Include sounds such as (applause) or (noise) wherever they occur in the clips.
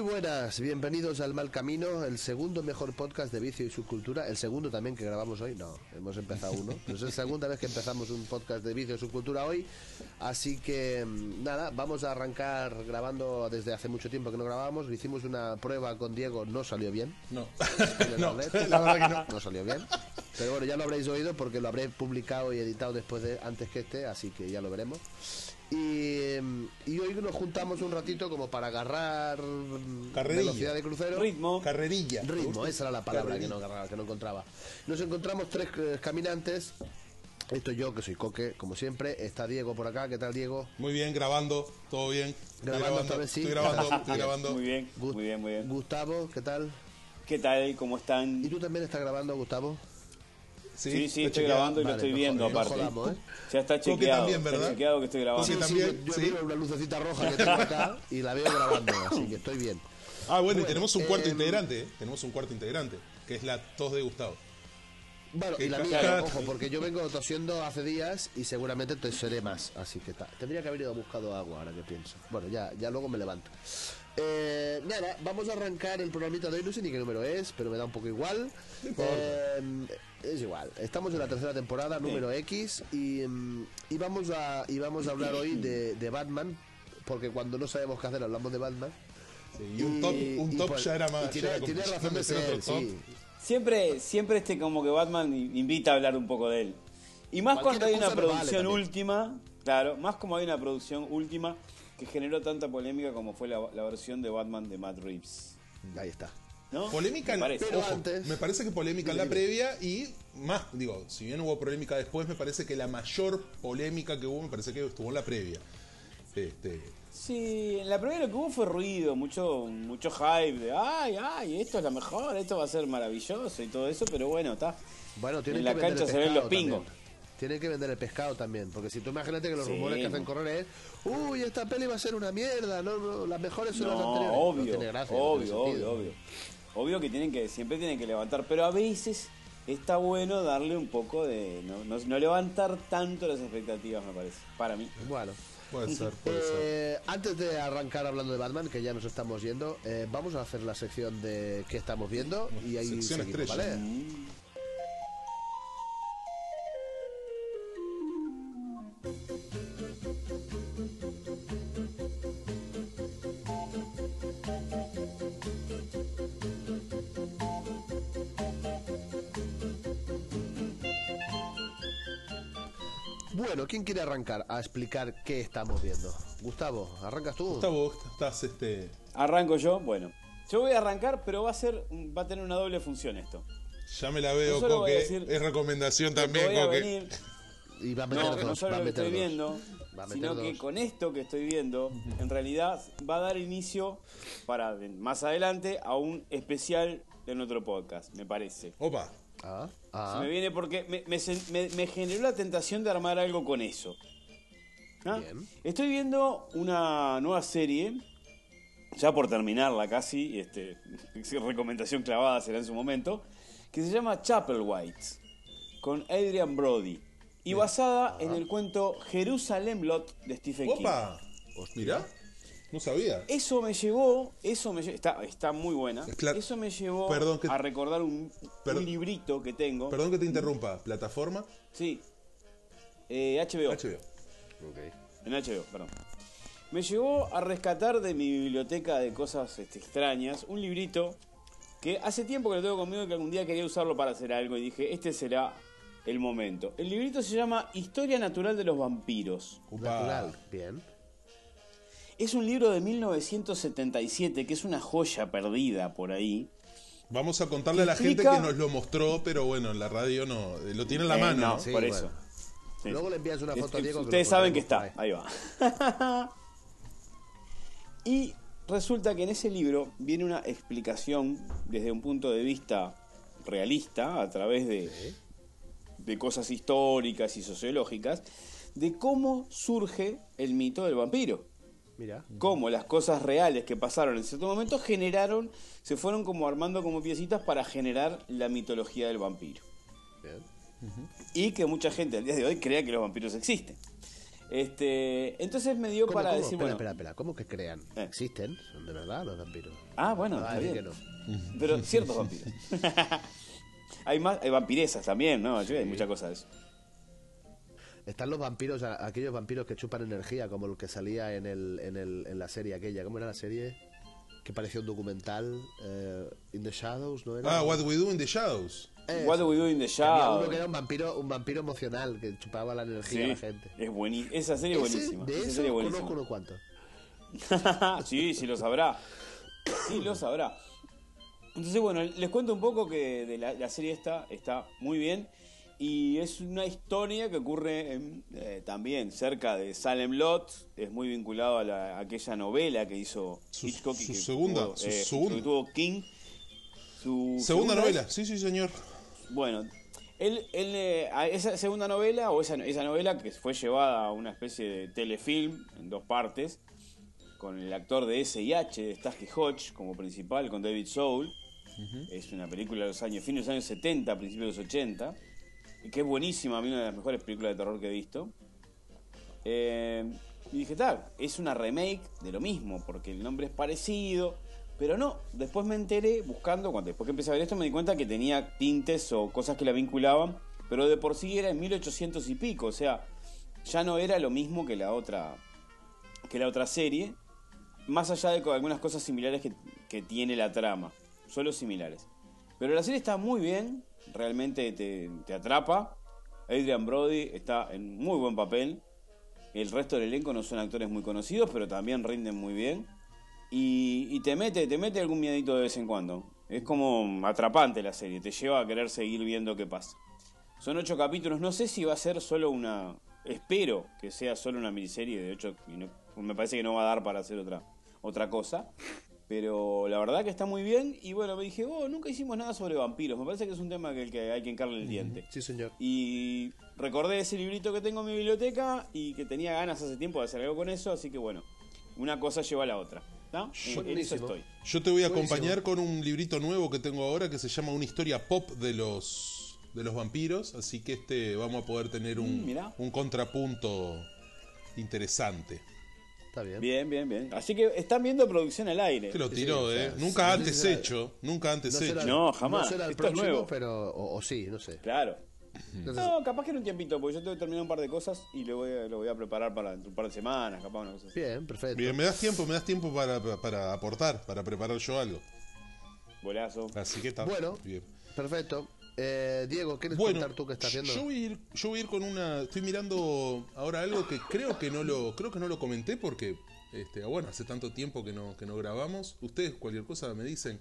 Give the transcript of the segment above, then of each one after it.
Muy buenas, bienvenidos al Mal Camino, el segundo mejor podcast de vicio y subcultura. El segundo también que grabamos hoy, no, hemos empezado uno. Pero es la segunda vez que empezamos un podcast de vicio y subcultura hoy. Así que mm, nada, vamos a arrancar grabando desde hace mucho tiempo que no grabábamos. Hicimos una prueba con Diego, no salió bien. No. (laughs) No, No, la verdad que no. no salió bien. Pero bueno, ya lo habréis oído porque lo habré publicado y editado después de antes que este, así que ya lo veremos. Y, y hoy nos juntamos un ratito como para agarrar Carrerilla. velocidad de crucero. Ritmo. Carrerilla. Ritmo, esa era la palabra que no, Carrerilla. agarraba, que no encontraba. Nos encontramos tres eh, caminantes. Estoy yo, que soy Coque, como siempre. Está Diego por acá. ¿Qué tal, Diego? Muy bien, grabando, todo bien. Estoy Grabando esta vez sí. Estoy grabando, (laughs) estoy grabando. Muy bien, Gu- muy bien, muy bien. Gustavo, ¿qué tal? ¿Qué tal? ¿Cómo ¿Y están? tú también estás grabando, Gustavo? Sí, sí, estoy chequeado. grabando y lo estoy viendo no aparte. jodamos, ¿eh? Ya está chequeado. también, está ¿verdad? chequeado que estoy grabando. Sí, también, yo, yo sí. miro una lucecita roja que tengo acá y la veo grabando, así que estoy bien. Ah, bueno, Bueno, y tenemos un cuarto em, integrante, ¿eh? Tenemos un cuarto integrante, que es la tos de Gustavo. Bueno, y la mía, ojo, porque yo vengo tosiendo hace días y seguramente toseré más, así que ta- tendría que haber ido a buscado agua ahora que pienso. Bueno, ya, ya luego me levanto. Eh, nada, vamos a arrancar el programita de hoy, no sé ni qué número es, pero me da un poco igual. Eh, es igual, estamos en la tercera temporada, número X, y, mm, y vamos a y vamos a hablar hoy de, de Batman, porque cuando no sabemos qué hacer hablamos de Batman. Sí, y un top, un y top pues- ya era más. tiene, ya razón de ser, otro top. sí. Siempre, siempre este como que Batman invita a hablar un poco de él. Y más Cualquier cuando hay una vale producción última, claro, más como hay una producción última que generó tanta polémica como fue la, la versión de Batman de Matt Reeves. Ahí está. ¿No? Polémica, Me en- parece. Pero ojo, antes- me parece que polémica en la previa y más, digo, si bien hubo polémica después, me parece que la mayor polémica que hubo me parece que estuvo en la previa. Este, Sí, en la primera lo que hubo fue ruido, mucho mucho hype de ay, ay, esto es la mejor, esto va a ser maravilloso y todo eso, pero bueno, está. Bueno, tienen En la que cancha se ven los pingos. también. Tienen que vender el pescado también, porque si tú imagínate que los Sí. rumores que hacen correr es, uy, esta peli va a ser una mierda, no, no, las mejores son las No, anteriores. No obvio, tiene gracia, no tiene obvio, sentido. obvio, obvio. Obvio que tienen que, siempre tienen que levantar, pero a veces está bueno darle un poco de, no, no, no levantar tanto las expectativas, me parece, para mí. Bueno, puede (laughs) ser, puede ser. eh, antes de arrancar hablando de Batman, que ya nos estamos yendo, eh, vamos a hacer la sección de qué estamos viendo y ahí Sección seguimos, estrella. ¿vale? ¿Quién quiere arrancar a explicar qué estamos viendo? Gustavo, ¿arrancas tú? Gustavo, estás este. Arranco yo, bueno. Yo voy a arrancar, pero va a ser, va a tener una doble función esto. Ya me la veo, Coque. decir es recomendación Que también, voy a Coque. venir, Y va a meter no, dos, no solo va lo que estoy dos. viendo, sino que con esto que estoy viendo, en realidad va a dar inicio para más adelante a un especial de nuestro podcast, me parece. Opa. Ah, Se ah. me viene porque me, generó la tentación de armar algo con eso. ¿Ah? Bien. Estoy viendo una nueva serie, ya por terminarla casi, este, (laughs) recomendación clavada será en su momento, que se llama Chapel White, con Adrian Brody, y basada en el cuento Jerusalem Lot de Stephen King. Opa. Mirá. No sabía. Eso me llevó, eso me está, está muy buena. Pla- Eso me llevó Perdón que- a recordar un, un librito que tengo. Perdón que te interrumpa. ¿Plataforma? Sí. Eh, HBO. HBO. En HBO, perdón. Me llevó a rescatar de mi biblioteca de cosas este, extrañas un librito que hace tiempo que lo tengo conmigo y que algún día quería usarlo para hacer algo y dije, este será el momento. El librito se llama Historia Natural de los Vampiros. Natural, bien. Es un libro de 1977 que es una joya perdida por ahí. Vamos a contarle a la gente que nos lo mostró, pero bueno, en la radio no. eh, Lo tiene en la Eh, mano. no, por bueno. eso. Sí. Luego le envías una foto a Diego. que Ustedes lo saben que está, ahí va. (laughs) y resulta que en ese libro viene una explicación desde un punto de vista realista, a través de, de cosas históricas y sociológicas, de cómo surge el mito del vampiro. Mira. Cómo las cosas reales que pasaron en cierto momento generaron, se fueron como armando como piecitas para generar la mitología del vampiro Bien. y que mucha gente al día de hoy crea que los vampiros existen. Este, entonces me dio ¿Cómo, para cómo? decir, espera, bueno, espera, espera. ¿Cómo que crean? Eh. ¿Existen? ¿Son de verdad los vampiros? ah, bueno, Ah, está es bien. que no. Pero ciertos vampiros. (laughs) (laughs) hay más, hay vampiresas también, ¿no? Hay muchas cosas de eso. Están los vampiros, aquellos vampiros que chupan energía, como el que salía en, el, en, el, en la serie aquella. ¿Cómo era la serie? Que parecía un documental. eh, In the Shadows, ¿no era? Ah, What We Do in the Shadows. Eso. What do we do in the Había shadow? uno que era un vampiro, un vampiro emocional que chupaba la energía a la gente. es buenísima. Esa serie es buenísima. de Esa eso serie es conozco buenísima. unos cuantos. (laughs) sí, sí lo sabrá. Sí lo sabrá. Entonces, bueno, les cuento un poco que de la, la serie esta está muy bien. Y es una historia que ocurre en, eh, también cerca de Salem Lot. Es muy vinculado a, la- a aquella novela que hizo Su- Hitchcock. su que segunda, tuvo, su eh, segunda. que tuvo King. Su Segunda novela, sí, sí, señor. Bueno, él, él, eh, a esa segunda novela, o esa, esa novela que fue llevada a una especie de telefilm en dos partes, con el actor de S&H, de Starsky Hodge, como principal, con David Soul. Es una película de los años, fines de los años 70, principios de los 80, y que es buenísima, a mí una de las mejores películas de terror que he visto. Eh, y dije, tal, es una remake de lo mismo, porque el nombre es parecido, pero no. Después me enteré, buscando, cuando después que empecé a ver esto, me di cuenta que tenía tintes o cosas que la vinculaban, pero de por sí era en 1800 y pico, o sea, ya no era lo mismo que la otra, que la otra serie, más allá de algunas cosas similares que, que tiene la trama, solo similares. Pero la serie está muy bien, realmente te, te atrapa. Adrian Brody está en muy buen papel. El resto del elenco no son actores muy conocidos, pero también rinden muy bien. Y, y te mete, te mete algún miedito de vez en cuando. Es como atrapante la serie, te lleva a querer seguir viendo qué pasa. Son ocho capítulos, no sé si va a ser solo una. Espero que sea solo una miniserie de ocho. me parece que no va a dar para hacer otra, otra cosa. Pero la verdad que está muy bien. Y bueno, me dije, oh, nunca hicimos nada sobre vampiros. Me parece que es un tema que, el que hay que encarle el diente. Sí, señor. Y recordé ese librito que tengo en mi biblioteca y que tenía ganas hace tiempo de hacer algo con eso, así que bueno, una cosa lleva a la otra. ¿no? En- en eso estoy. Yo te voy a Buenísimo. acompañar con un librito nuevo que tengo ahora que se llama Una historia pop de los de los vampiros, así que este vamos a poder tener un, Mm, un contrapunto interesante. Está bien. Bien, bien, bien. Así que están viendo producción al aire. Que lo tiró, sí, o ¿eh? sea, nunca antes será- hecho, nunca antes será- hecho. No, jamás. No será el Esto es próximo, nuevo. pero. O, o sí, no sé. Claro. Entonces, No, capaz que en un tiempito, porque yo tengo que terminar un par de cosas y lo voy a, lo voy a preparar para un par de semanas, capaz una cosa así. Bien, perfecto. Bien, me das tiempo, me das tiempo para, para- para aportar, para preparar yo algo. Bolazo. Así que está. Bueno, bien. perfecto. Eh, Diego, ¿quieres Bueno, contar tú qué estás viendo? yo voy a ir, yo voy a ir con una, estoy mirando ahora algo que creo que no lo, creo que no lo comenté porque, este, bueno, hace tanto tiempo que no, que no grabamos. Ustedes cualquier cosa me dicen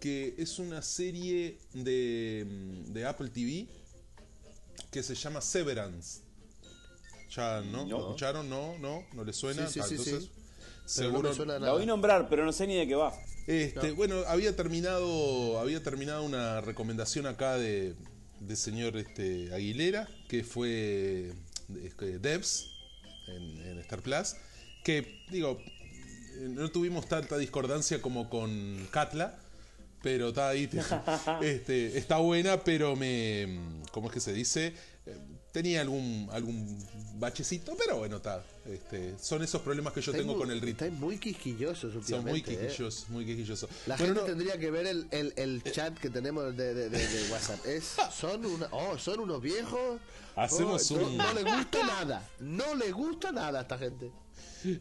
que es una serie de, de Apple TV que se llama Severance. Ya, ¿no? No. ¿Lo escucharon? No, no, no les suena. Sí, sí, Ah, sí, entonces, sí. No seguro. suena La nada. oí nombrar, pero no sé ni de qué va. Este, bueno, había terminado, había terminado una recomendación acá de, de señor este, Aguilera, que fue este, Devs en, en Star Plus, que digo, no tuvimos tanta discordancia como con Katla, pero está ahí, (laughs) este, está buena, pero me, ¿cómo es que se dice? Tenía algún algún bachecito, pero bueno, está. Este, son esos problemas que yo tengo muy- con el ritmo. estáis muy quisquillosos Son muy. ¿eh? quisquillosos, muy quisquillosos. La Bueno, gente no- tendría que ver el, el, el chat que tenemos de, de, de- de WhatsApp. Es, (laughs) son, una, oh, son unos viejos. Hacemos Oh, no, un- no le gusta nada. No le gusta nada a esta gente.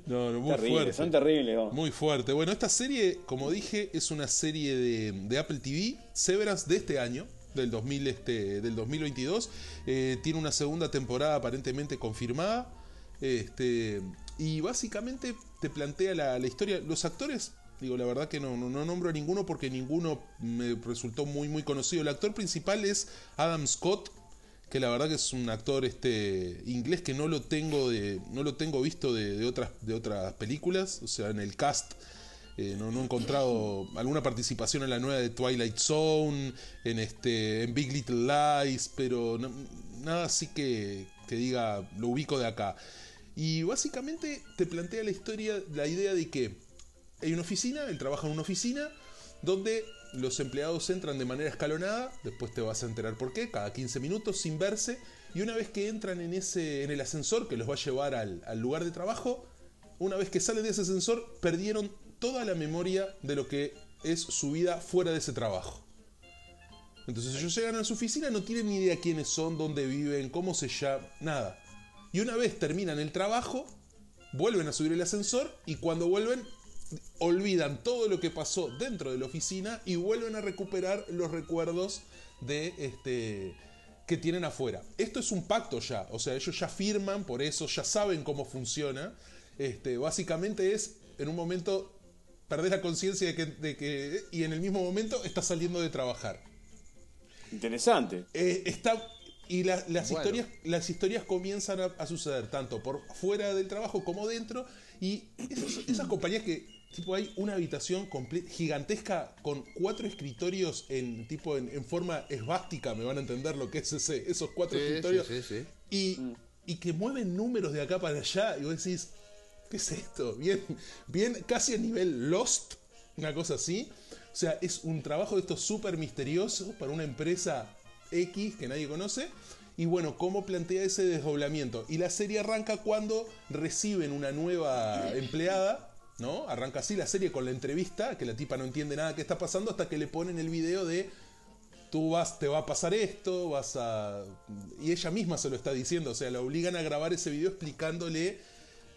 No, no, muy Terrible, fuerte. son terribles. Muy fuerte. Bueno, esta serie, como dije, es una serie de, de Apple TV, Severance de este año, del, 2000, este, del 2022. Eh, tiene una segunda temporada aparentemente confirmada. Este, y básicamente te plantea la, la historia. Los actores, digo, la verdad que no, no, no nombro a ninguno porque ninguno me resultó muy, muy conocido. El actor principal es Adam Scott, que la verdad que es un actor este inglés que no lo tengo de no lo tengo visto de otras de otras películas o sea en el cast eh, no, he encontrado alguna participación en la nueva de Twilight Zone en este en Big Little Lies pero nada así que que diga lo ubico de acá. Y básicamente te plantea la historia la idea de que hay una oficina, él trabaja en una oficina donde los empleados entran de manera escalonada, después te vas a enterar por qué, cada 15 minutos sin verse, y una vez que entran en, ese, en el ascensor que los va a llevar al, al lugar de trabajo, una vez que salen de ese ascensor, perdieron toda la memoria de lo que es su vida fuera de ese trabajo. Entonces ellos llegan a su oficina, no tienen ni idea quiénes son, dónde viven, cómo se llama, nada. Y una vez terminan el trabajo, vuelven a subir el ascensor y cuando vuelven olvidan todo lo que pasó dentro de la oficina y vuelven a recuperar los recuerdos de este que tienen afuera. Esto es un pacto ya, o sea, ellos ya firman, por eso ya saben cómo funciona. Este, básicamente es en un momento perder la conciencia de que, de que y en el mismo momento está saliendo de trabajar. Interesante. Eh, está y la- las Bueno. historias las historias comienzan a, a suceder tanto por fuera del trabajo como dentro y esas compañías que tipo hay una habitación gigantesca con cuatro escritorios en tipo en, en forma esvástica me van a entender lo que es ese esos cuatro Sí, escritorios sí, sí, sí. y, y que mueven números de acá para allá y vos decís ¿qué es esto? bien bien casi a nivel Lost una cosa así o sea es un trabajo de estos súper misterioso para una empresa X que nadie conoce. Y bueno, cómo plantea ese desdoblamiento. Y la serie arranca cuando reciben una nueva empleada, ¿no? Arranca así la serie con la entrevista, que la tipa no entiende nada que está pasando, hasta que le ponen el video de tú vas, te va a pasar esto, vas a. Y ella misma se lo está diciendo, o sea, la obligan a grabar ese video explicándole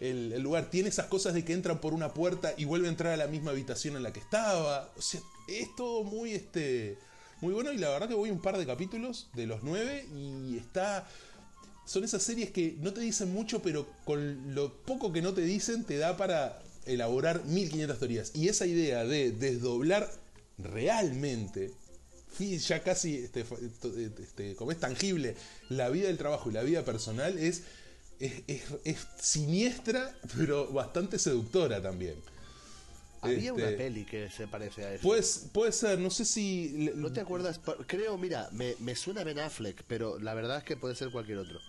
el, lugar. Tiene esas cosas de que entran por una puerta y vuelve a entrar a la misma habitación en la que estaba. O sea, es todo muy este. Muy bueno y la verdad que voy un par de capítulos de los nueve y está... Son esas series que no te dicen mucho, pero con lo poco que no te dicen te da para elaborar 1500 teorías. Y esa idea de desdoblar realmente, ya casi este, este, como es tangible, la vida del trabajo y la vida personal es, es, es- es siniestra, pero bastante seductora también. Había una Este, peli que se parece a eso. Pues, puede ser, no sé si... ¿No te acuerdas? Creo, mira, me, me suena Ben Affleck, pero la verdad es que puede ser cualquier otro.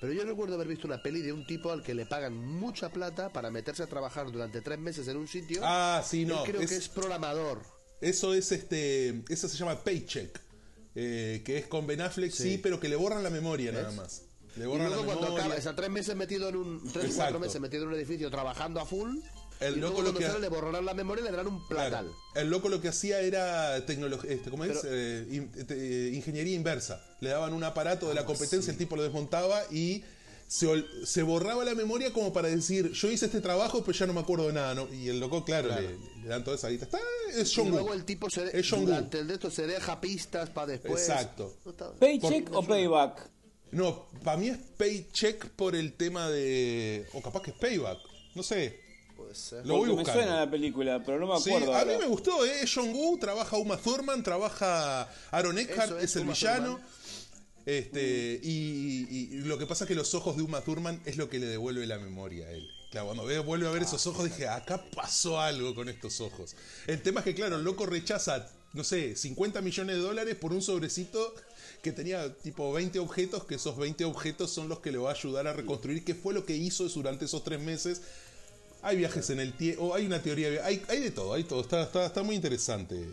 Pero yo recuerdo haber visto una peli de un tipo al que le pagan mucha plata para meterse a trabajar durante tres meses en un sitio. Ah, sí, Él no. creo es- que es programador. Eso es este. Eso se llama Paycheck. eh, que es con Ben Affleck, sí. Sí. pero que le borran la memoria nada más. Le Y borran luego la cuando memoria. acaba, está tres meses metido en un, tres Exacto. cuatro meses metido en un edificio trabajando a full. El y luego loco lo cuando que sale le borrarán la memoria y le darán un Claro. platal. El loco lo que hacía era tecnología, este, ¿cómo es? Pero- Eh, in- te- ingeniería inversa. Le daban un aparato de la competencia, el tipo lo desmontaba y se, se borraba la memoria como para decir, yo hice este trabajo, pero ya no me acuerdo de nada, ¿no? Y el loco, claro, Claro. Le, le dan toda esa guita. Está, es Y luego el tipo se, Es John Woo. durante el de esto se deja pistas para después. Exacto. ¿Paycheck o payback? No, para mí es paycheck por el tema de... O capaz que es payback. No sé. Puede ser. Lo voy me suena la película, pero no me Sí, acuerdo. a mí me gustó, ¿eh? John Woo, trabaja Uma Thurman, trabaja Aaron Eckhart, es, es, el Uma villano. Thurman. Este, y, y- y lo que pasa es que los ojos de Uma Thurman es lo que le devuelve la memoria a él. Claro, cuando ve- vuelve a ver esos ojos, dije, acá pasó algo con estos ojos. El tema es que, claro, el loco rechaza, no sé, 50 millones de dólares por un sobrecito que tenía tipo 20 objetos, que esos 20 objetos son los que le va a ayudar a reconstruir qué fue lo que hizo durante esos tres meses. Hay viajes en el tiempo, hay una teoría, hay, hay de todo, hay todo, está, está, está muy interesante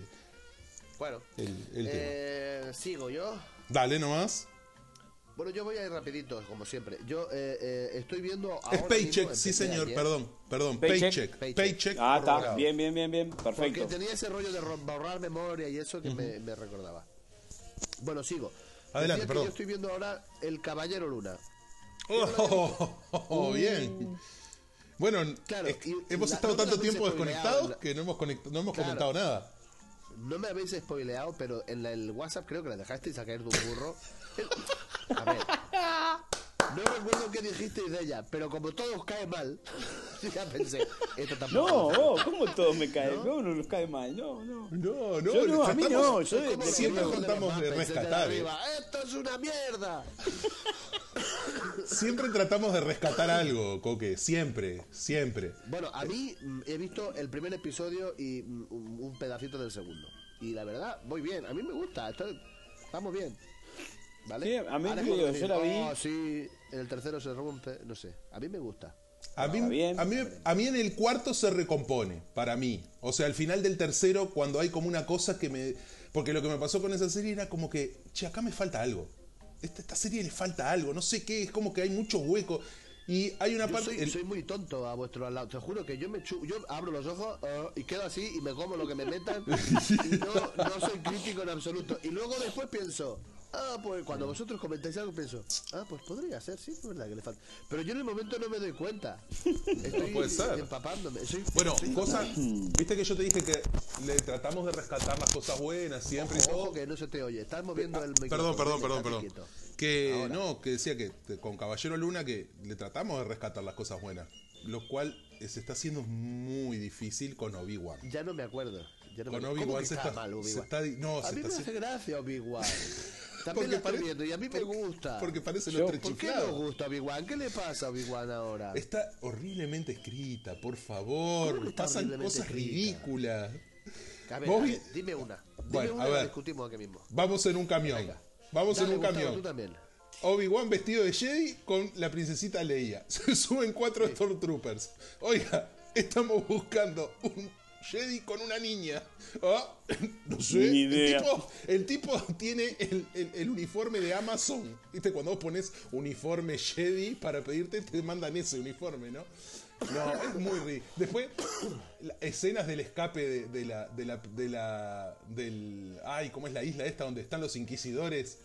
Bueno, el, el tema. eh, sigo yo. Dale nomás. Bueno, yo voy a ir rapidito, como siempre. Yo eh, eh, estoy viendo ahora Es Paycheck, sí señor, ayer, perdón, perdón, Paycheck. Paycheck, Paycheck. Paycheck. Ah, está. Bien, bien, bien, bien. Porque Perfecto. tenía ese rollo de borrar memoria y eso que me, me recordaba. Bueno, sigo. Adelante, perdón. Yo estoy viendo ahora El Caballero Luna. Oh, oh, oh, (laughs) oh, bien. Bueno, Claro, es- y hemos estado tanto tiempo desconectados la- que no hemos, conect- no hemos Claro. comentado nada. No me habéis spoileado, pero en la- el WhatsApp creo que la dejasteis a caer de un burro. (laughs) A ver. (laughs) No recuerdo qué dijisteis de ella, pero como todo os cae mal, (laughs) ya pensé, esto tampoco. No, vos, ¿cómo todos me caen? ¿Cómo no nos cae mal? No, no. No, no, Yo no, a mí no, yo de- siempre tratamos de rescatar, ¿eh? ¡Esto es una mierda! (laughs) Siempre tratamos de rescatar algo, Coque. Siempre, siempre. Bueno, a mí mm, he visto el primer episodio y mm, un, pedacito del segundo. Y la verdad, muy bien. A mí me gusta. Está, estamos bien. ¿Vale? Sí, a mí Ahora digo, yo la vi- "Oh, sí, en el tercero se rompe. No sé. A mí me gusta. A mí, a, mí, a mí en el cuarto se recompone, para mí. O sea, al final del tercero, cuando hay como una cosa que me... Porque lo que me pasó con esa serie era como que, che, acá me falta algo. esta, esta serie le falta algo, no sé qué, es como que hay muchos huecos. Y hay una Yo parte. soy, el- soy muy tonto a vuestro lado. Te juro que yo me chu- yo abro los ojos ah, y quedo así y me como lo que me metan. (laughs) y no, no soy crítico en absoluto. Y luego después pienso, ah, pues cuando vosotros comentáis algo pienso, ah, pues podría ser, sí, es verdad que le falta. Pero yo en el momento no me doy cuenta. (laughs) Estoy puede ser. empapándome. Soy, Bueno, soy cosa, fatal. viste que yo te dije que le tratamos de rescatar las cosas buenas siempre y todo. ojo que no se te oye. Estás moviendo el micrófono. Perdón, perdón, perdón, perdón. Que Ahora. no, que decía que con Caballero Luna que le tratamos de rescatar las cosas buenas, lo cual se está haciendo muy difícil con Obi-Wan. Ya no me acuerdo. Ya no Con me... ¿Cómo Obi-Wan se está está- mal, se está no, a se mí está me hace gracia Obi-Wan. (laughs) También la estoy pare- viendo y a mí me porque- gusta. Porque parece los tres ¿Por qué chiflados. no gusta Obi-Wan? ¿Qué le pasa a Obi-Wan ahora? Está horriblemente escrita, por favor. ¿Cómo que está Pasan cosas escrita? ridículas. A ver, vos a vi- ver, dime una. Dime Bueno, una a ver. discutimos aquí mismo. Vamos en un camión. Venga. Vamos Dale, en un Gustavo, camión. Tú también. Obi-Wan vestido de Jedi con la princesita Leia. (laughs) Se suben cuatro Stormtroopers. Oiga, estamos buscando un Jedi con una niña. (laughs) Ah, no sé. Ni idea. El, tipo, el tipo tiene el, el- el uniforme de Amazon. ¿Viste? Cuando vos pones uniforme Jedi para pedirte, te mandan ese uniforme, ¿no? No, es muy ri. Después, (coughs) escenas del escape de, de la, de la, de la, del, ay, ¿cómo es la isla esta donde están los inquisidores?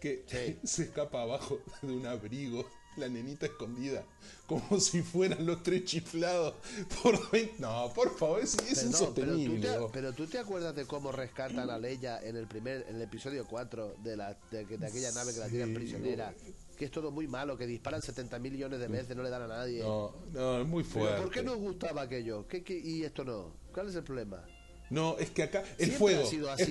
Que Sí. (laughs) se escapa abajo de un abrigo, la nenita escondida, como si fueran los tres chiflados. Por 20 no, por favor, es, es Perdón, pero, tú insostenible. te, pero tú te acuerdas de cómo rescatan a Leia en el primer en el episodio 4 de, la, de, de aquella nave que la tiran prisionera. Que es todo muy malo, que disparan 70 millones de veces, no le dan a nadie. No, no, es muy Pero fuerte. ¿Por qué nos gustaba aquello? ¿Qué, qué- y esto no? ¿Cuál es el problema? No, es que acá el Siempre fuego. ha sido así,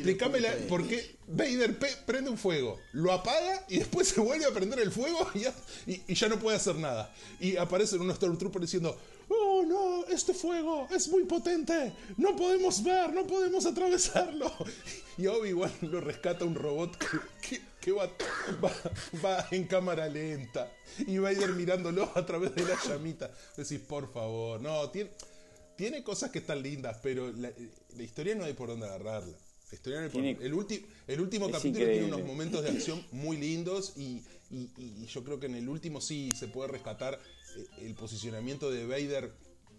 por qué Vader prende un fuego, lo apaga y después (laughs) se vuelve a prender el fuego y ya, y- y ya no puede hacer nada. Y aparecen unos Stormtroopers diciendo: Oh no, este fuego es muy potente, no podemos ver, no podemos atravesarlo. (laughs) Y Obi-Wan lo rescata un robot que, que- que va, va, va en cámara lenta. Y Vader mirándolo a través de la llamita. Decís, por favor, no, tiene. Tiene cosas que están lindas, pero la, la historia no hay por dónde agarrarla. La historia no hay por el, ulti- el último Es capítulo tiene unos momentos de (laughs) acción muy lindos y, y- y yo creo que en el último sí se puede rescatar eh, el posicionamiento de Vader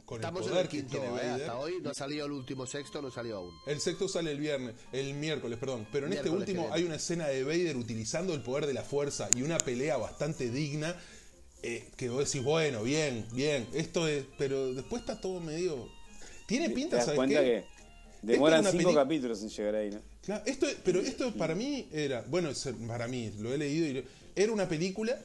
con Estamos el en poder el quinto, que tiene ¿eh? Vader. hasta hoy no ha salido el último sexto, no salió aún. El sexto sale el viernes, el miércoles, perdón. Pero en este Miércoles último hay una escena de Vader utilizando el poder de la fuerza y una pelea bastante digna. Eh, que vos decís, bueno, bien, bien, esto es. Pero después está todo medio. Tiene ¿Te pinta, das ¿sabes qué? que demoran cinco peli- capítulos en llegar ahí, no? Claro, esto, pero esto para mí era, bueno, para mí, lo he leído y lo- era una película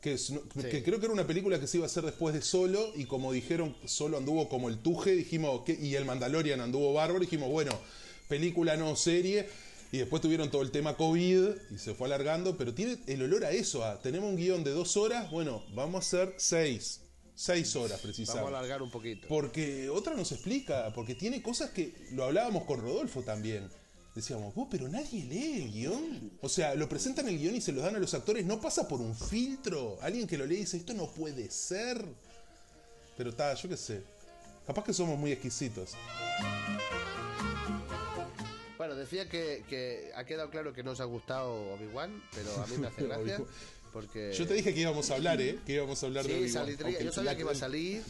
que, es- no- que creo que era una película que se iba a hacer después de Solo y como dijeron, Solo anduvo como el tuje, dijimos, que, y el Mandalorian anduvo bárbaro, dijimos, bueno, película no serie. Y después tuvieron todo el tema COVID y se fue alargando, pero tiene el olor a eso, a tenemos un guion de dos horas, bueno, vamos a hacer seis, seis horas precisamente. Vamos a alargar un poquito. Porque otra nos explica, porque tiene cosas que lo hablábamos con Rodolfo también. Decíamos, vos, pero nadie lee el guion. O sea, lo presentan el guion y se lo dan a los actores, no pasa por un filtro. Alguien que lo lee y dice, esto no puede ser. Pero está, yo qué sé. Capaz que somos muy exquisitos. Bueno, decía que, que ha quedado claro que no os ha gustado Obi-Wan, pero a mí me hace (laughs) gracia. Porque. Yo te dije que íbamos a hablar, ¿eh? Que íbamos a hablar de Obi-Wan. yo sabía que iba a salir.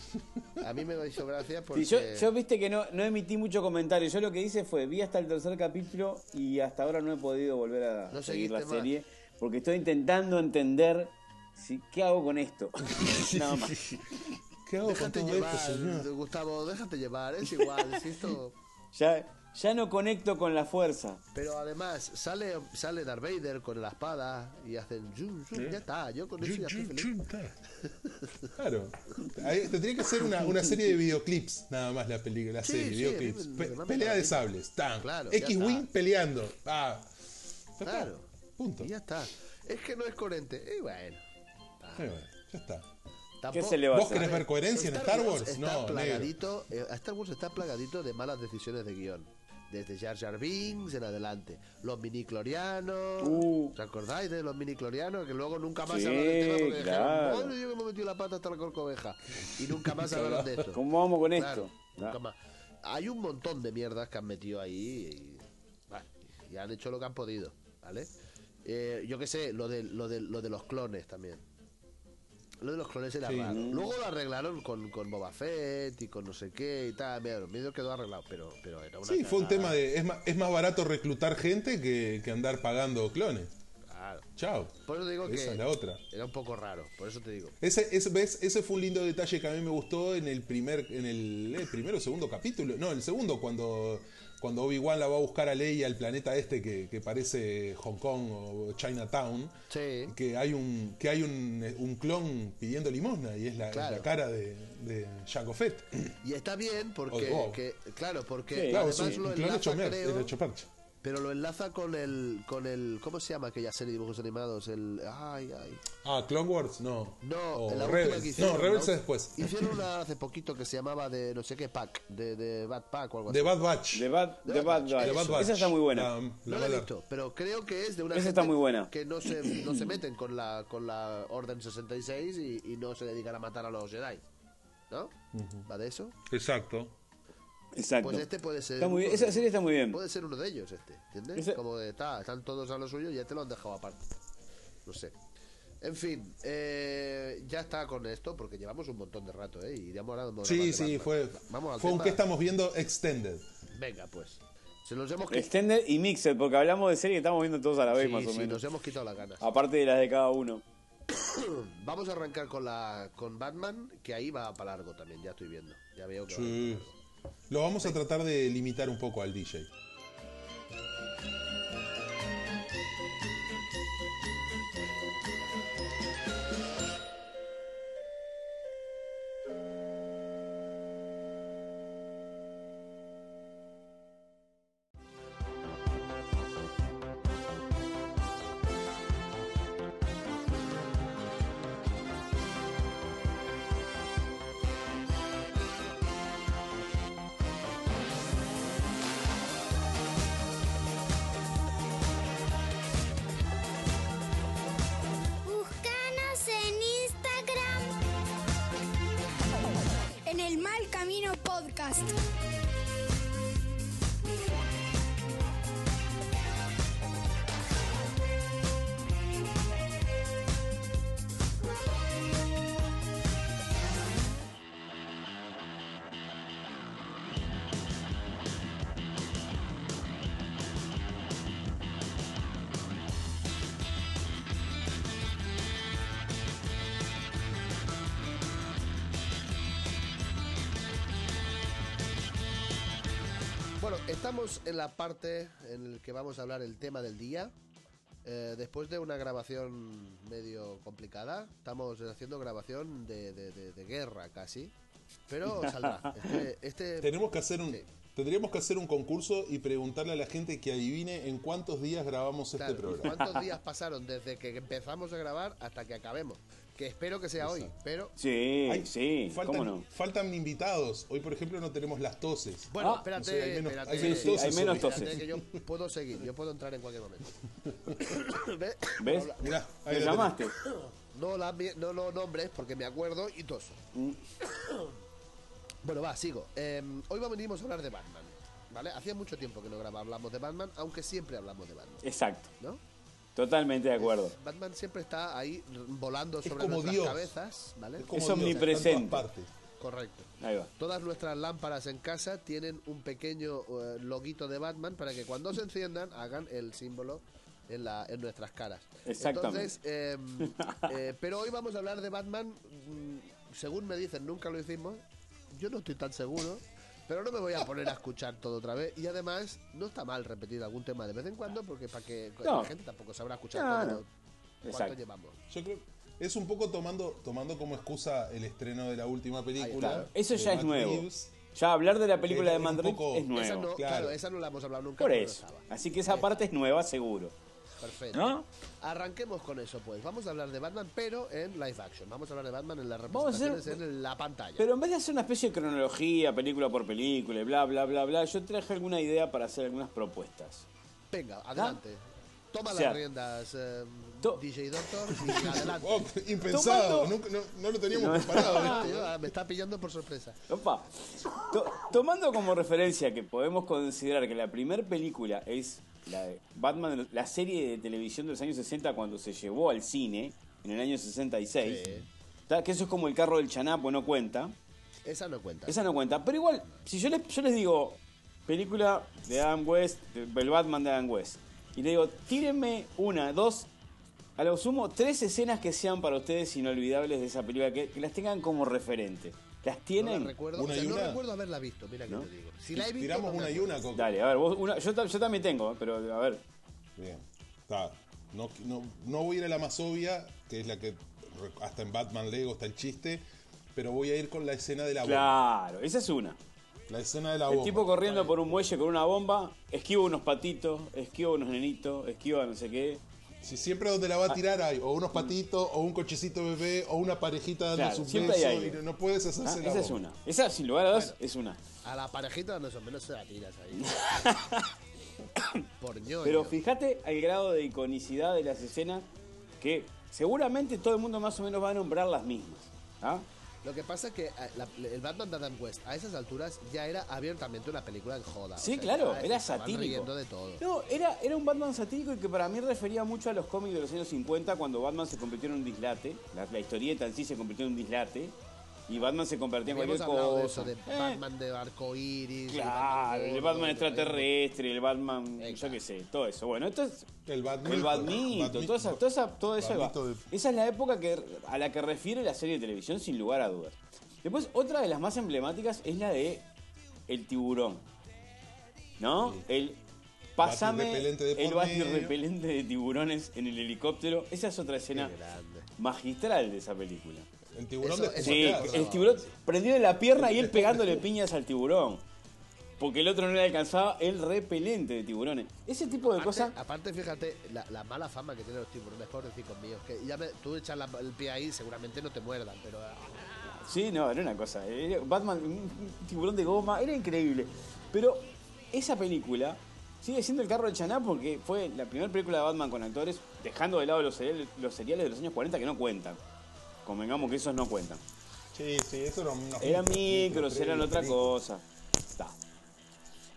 A mí me hizo gracia porque. (laughs) Sí, yo, yo viste que no, no emití mucho comentario. Yo lo que hice fue, vi hasta el tercer capítulo y hasta ahora no he podido volver a No seguir la más. serie. Porque estoy intentando entender si, qué hago con esto. (laughs) Nada más. ¿Qué hago con Déjate todo llevar, esto, señor? Gustavo, déjate llevar, es igual, si esto... Ya, ya no conecto con la fuerza. Pero además, sale, sale Darth Vader con la espada y hacen ya está, yo con eso ya estoy feliz. (laughs) Claro. Ahí tendría que ser una, una serie de videoclips, nada más la película, la Sí, serie, sí, videoclips. me- Pe- pelea de sables, tan. Claro, X-Wing peleando. Ah. Claro. Punto. Y ya está. Es que no es coherente. Y bueno. Sí, bueno, ya está. tampoco- se le va ¿Vos hacer? querés ver coherencia en Star Wars? Está No, plagadito, eh, Star Wars está plagadito de malas decisiones de guion. Desde Jar Jar Binks en adelante. Los mini-clorianos. Uh. ¿Os acordáis de los mini-clorianos? Que luego nunca más Sí, hablaron del tema porque claro. dijeron, "Bueno, yo me hemos metido la pata hasta la corcoveja. Y nunca más (laughs) hablaron de esto. ¿Cómo vamos con Claro, esto? nunca Ah. más. Hay un montón de mierdas que han metido ahí y, y han hecho lo que han podido, ¿vale? Eh, yo qué sé, lo de, lo, de, lo de los clones también. Lo de los clones era Sí. raro. Luego lo arreglaron con, con Boba Fett y con no sé qué y tal. Mira, medio quedó arreglado, pero, pero era una Sí, fue un tema de. Es más, es más barato reclutar gente que, que andar pagando clones. Claro. Chao. Por eso digo que Esa es la otra. era un poco raro, por eso te digo. Ese, ese, ¿ves? ese fue un lindo detalle que a mí me gustó en el primer, en el, eh, primero o segundo capítulo. No, el segundo, cuando, cuando Obi-Wan la va a buscar a Leia al planeta este que, que parece Hong Kong o Chinatown. Sí. Que hay un, que hay un, un clon pidiendo limosna y es la, Claro. la cara de, de Jango Fett. Y está bien porque, que, claro, porque Sí, Claro, además sí, lo un clon enlaza, hecho, mer- creo, hecho percha. Pero lo enlaza con el, con el, ¿cómo se llama aquella serie de dibujos animados? El, ay, ay. Ah, Clone Wars, no. No, O en la última Rebels. que hicieron. no, Rebels ¿no? es después. Hicieron una (laughs) hace poquito que se llamaba de no sé qué pack, de, de Bad Pack o algo así. The Bad Batch. The Bad, The Bad Bad Batch. Batch. The Bad Batch. Esa está muy buena. La- la no la he visto, pero creo que es de una Esa gente está muy buena. que no se, (clears throat) no se meten con la, con la Orden 66 y, y no se dedican a matar a los Jedi. ¿No? ¿Va de eso? Exacto. Exacto. Pues este puede ser. Está muy bien. uno Esa de- serie está muy bien. Puede ser uno de ellos, este. ¿Entiendes? Ese- Como de, está, están todos a lo suyo y este lo han dejado aparte. No sé. En fin, eh, ya está con esto porque llevamos un montón de rato, ¿eh? Y ya hemos hablado Sí, de sí, fue, Vamos al fue un tema. que estamos viendo extended. Venga, pues. Se nos hemos, Extended y Mixed, porque hablamos de serie que estamos viendo todos a la vez, Sí, más o sí, menos. nos hemos quitado las ganas. Aparte de las de cada uno. (coughs) Vamos a arrancar con la con Batman, que ahí va para largo también, ya estoy viendo. Ya veo que va Sí. para largo. Lo vamos a tratar de limitar un poco al DJ. Mal Camino Podcast. Estamos en la parte en la que vamos a hablar el tema del día. Eh, después de una grabación medio complicada, estamos haciendo grabación de, de- de- de guerra casi. Pero (laughs) saldrá. Este, este- Tenemos que hacer un, Sí. tendríamos que hacer un concurso y preguntarle a la gente que adivine en cuántos días grabamos claro, este programa. ¿Cuántos días pasaron desde que empezamos a grabar hasta que acabemos? Que espero que sea hoy, pero Sí, Ay, sí, faltan, cómo no. faltan invitados. Hoy, por ejemplo, no tenemos las toses. bueno, Ah, espérate, no sé, hay menos- espérate, hay menos toses hay menos hoy. espérate toses. que yo puedo seguir, yo puedo entrar en cualquier momento. ¿Ve? (laughs) ¿Ves? Mirá, ahí ¿Me lo llamaste? No, la, no lo nombres porque me acuerdo y toso. bueno, va, sigo. Eh, hoy venimos a hablar de Batman. ¿Vale? Hacía mucho tiempo que no graba, hablamos de Batman, aunque siempre hablamos de Batman. Exacto. ¿No? Totalmente de acuerdo. Batman siempre está ahí volando Es sobre como nuestras Dios. cabezas, ¿vale? Es Dios, omnipresente. Correcto. Ahí va. Todas nuestras lámparas en casa tienen un pequeño eh, loguito de Batman para que cuando se enciendan hagan el símbolo en, la, en nuestras caras. Exactamente. Entonces, eh, eh, pero hoy vamos a hablar de Batman, mm, según me dicen, nunca lo hicimos. Yo no estoy tan seguro, pero no me voy a poner a escuchar todo otra vez. Y además, no está mal repetir algún tema de vez en cuando, porque para que No. la gente tampoco sabrá escuchar No, todo. no. ¿Cuánto llevamos? Yo creo es un poco tomando, tomando como excusa el estreno de la última película. Claro, Eso ya es Matt nuevo. Reeves. Ya hablar de la película de poco- es nuevo. Esa no, claro. claro, esa no la hemos hablado nunca. Por eso. Así que esa parte es nueva, seguro. Perfecto. ¿No? Arranquemos con eso, pues. Vamos a hablar de Batman, pero en live action. Vamos a hablar de Batman en las a hacer- representaciones en la pantalla. Pero en vez de hacer una especie de cronología, película por película, y bla, bla, bla, bla, yo traje alguna idea para hacer algunas propuestas. Venga, adelante. Toma O sea, las riendas, eh, to- DJ Doctor, y adelante. (laughs) Oh, impensado, Tomando- nunca- no, no lo teníamos No. preparado. Ah, (laughs) ah, me está pillando por sorpresa. Opa. To- tomando como referencia que podemos considerar que la primera película es la de Batman, la serie de televisión de los años 60 cuando se llevó al cine, en el año 66. Sí. Que eso es como el carro del chanapo, no cuenta. Esa no cuenta. Esa no cuenta. Pero igual, si yo les, yo les digo, película de Adam West, el Batman de Adam West, y le digo, tírenme una, dos, a lo sumo, tres escenas que sean para ustedes inolvidables de esa película, que, que las tengan como referente. ¿Las No la tienen? recuerdo, Una o sea, y no una. recuerdo haberla visto, mira que ¿No? te digo. Si la he visto, Tiramos no una y una, Coco. Dale, a ver, vos, una, yo, ta- yo también tengo, pero a ver. Bien. Está. No, no, no voy a ir a la más obvia, que es la que hasta en Batman Lego está el chiste, pero voy a ir con la escena de la bomba. Claro, esa es una. La escena de la El bomba. tipo corriendo por un muelle con una bomba, esquiva unos patitos, esquiva unos nenitos, esquiva no sé qué. Si siempre donde la va a tirar hay o unos patitos, o un cochecito bebé, o una parejita dando Claro, su siempre hay beso, algo. y no- no puedes hacerse Ah, la esa es una. Esa, sin lugar a dudas, es una. A la parejita donde son menos se la tiras ahí. (laughs) Por ñoño. Pero fíjate el grado de iconicidad de las escenas que seguramente todo el mundo más o menos va a nombrar las mismas. ¿ah? Lo que pasa es que la- el Batman de Adam West a esas alturas ya era abiertamente una película en joda. Sí, o sea, claro, era satírico. riendo de todo. No, era, era un Batman satírico y que para mí refería mucho a los cómics de los años 50 cuando Batman se convirtió en un dislate. La, la historieta en sí se convirtió en un dislate. Y Batman se convertía en cualquier hablado de cosa. eso, de Eh, Batman de arco iris. Claro, el Batman extraterrestre, el Batman, yo qué sé, todo eso. Bueno, esto es El Batmito. el Batmito, Batmi- toda esa, toda esa- todo eso de- Esa es la época que, a la que refiere la serie de televisión, sin lugar a dudas. Después, otra de las más emblemáticas es la de El Tiburón. ¿No? El. Pásame de el medio. repelente de tiburones en el helicóptero. Esa es otra escena magistral de esa película. El tiburón Eso- de Sí, el tiburón prendido en la pierna y él pegándole piñas al tiburón. Porque el otro no le alcanzaba el repelente de tiburones. Ese tipo de cosas. Aparte, fíjate, la, la mala fama que tienen los tiburones, pobrecicos míos. Que ya me- tú echas la- el pie ahí, seguramente no te muerdan, pero. ah, Sí, no, era una cosa. Batman, un tiburón de goma, era increíble. Pero esa película sigue siendo el carro de Chaná porque fue la primera película de Batman con actores, dejando de lado los seriales, los seriales de los años 40 que no cuentan. Convengamos que esos no cuentan. Sí, sí, eso era unos Eran micros, eran otra cosa. Está.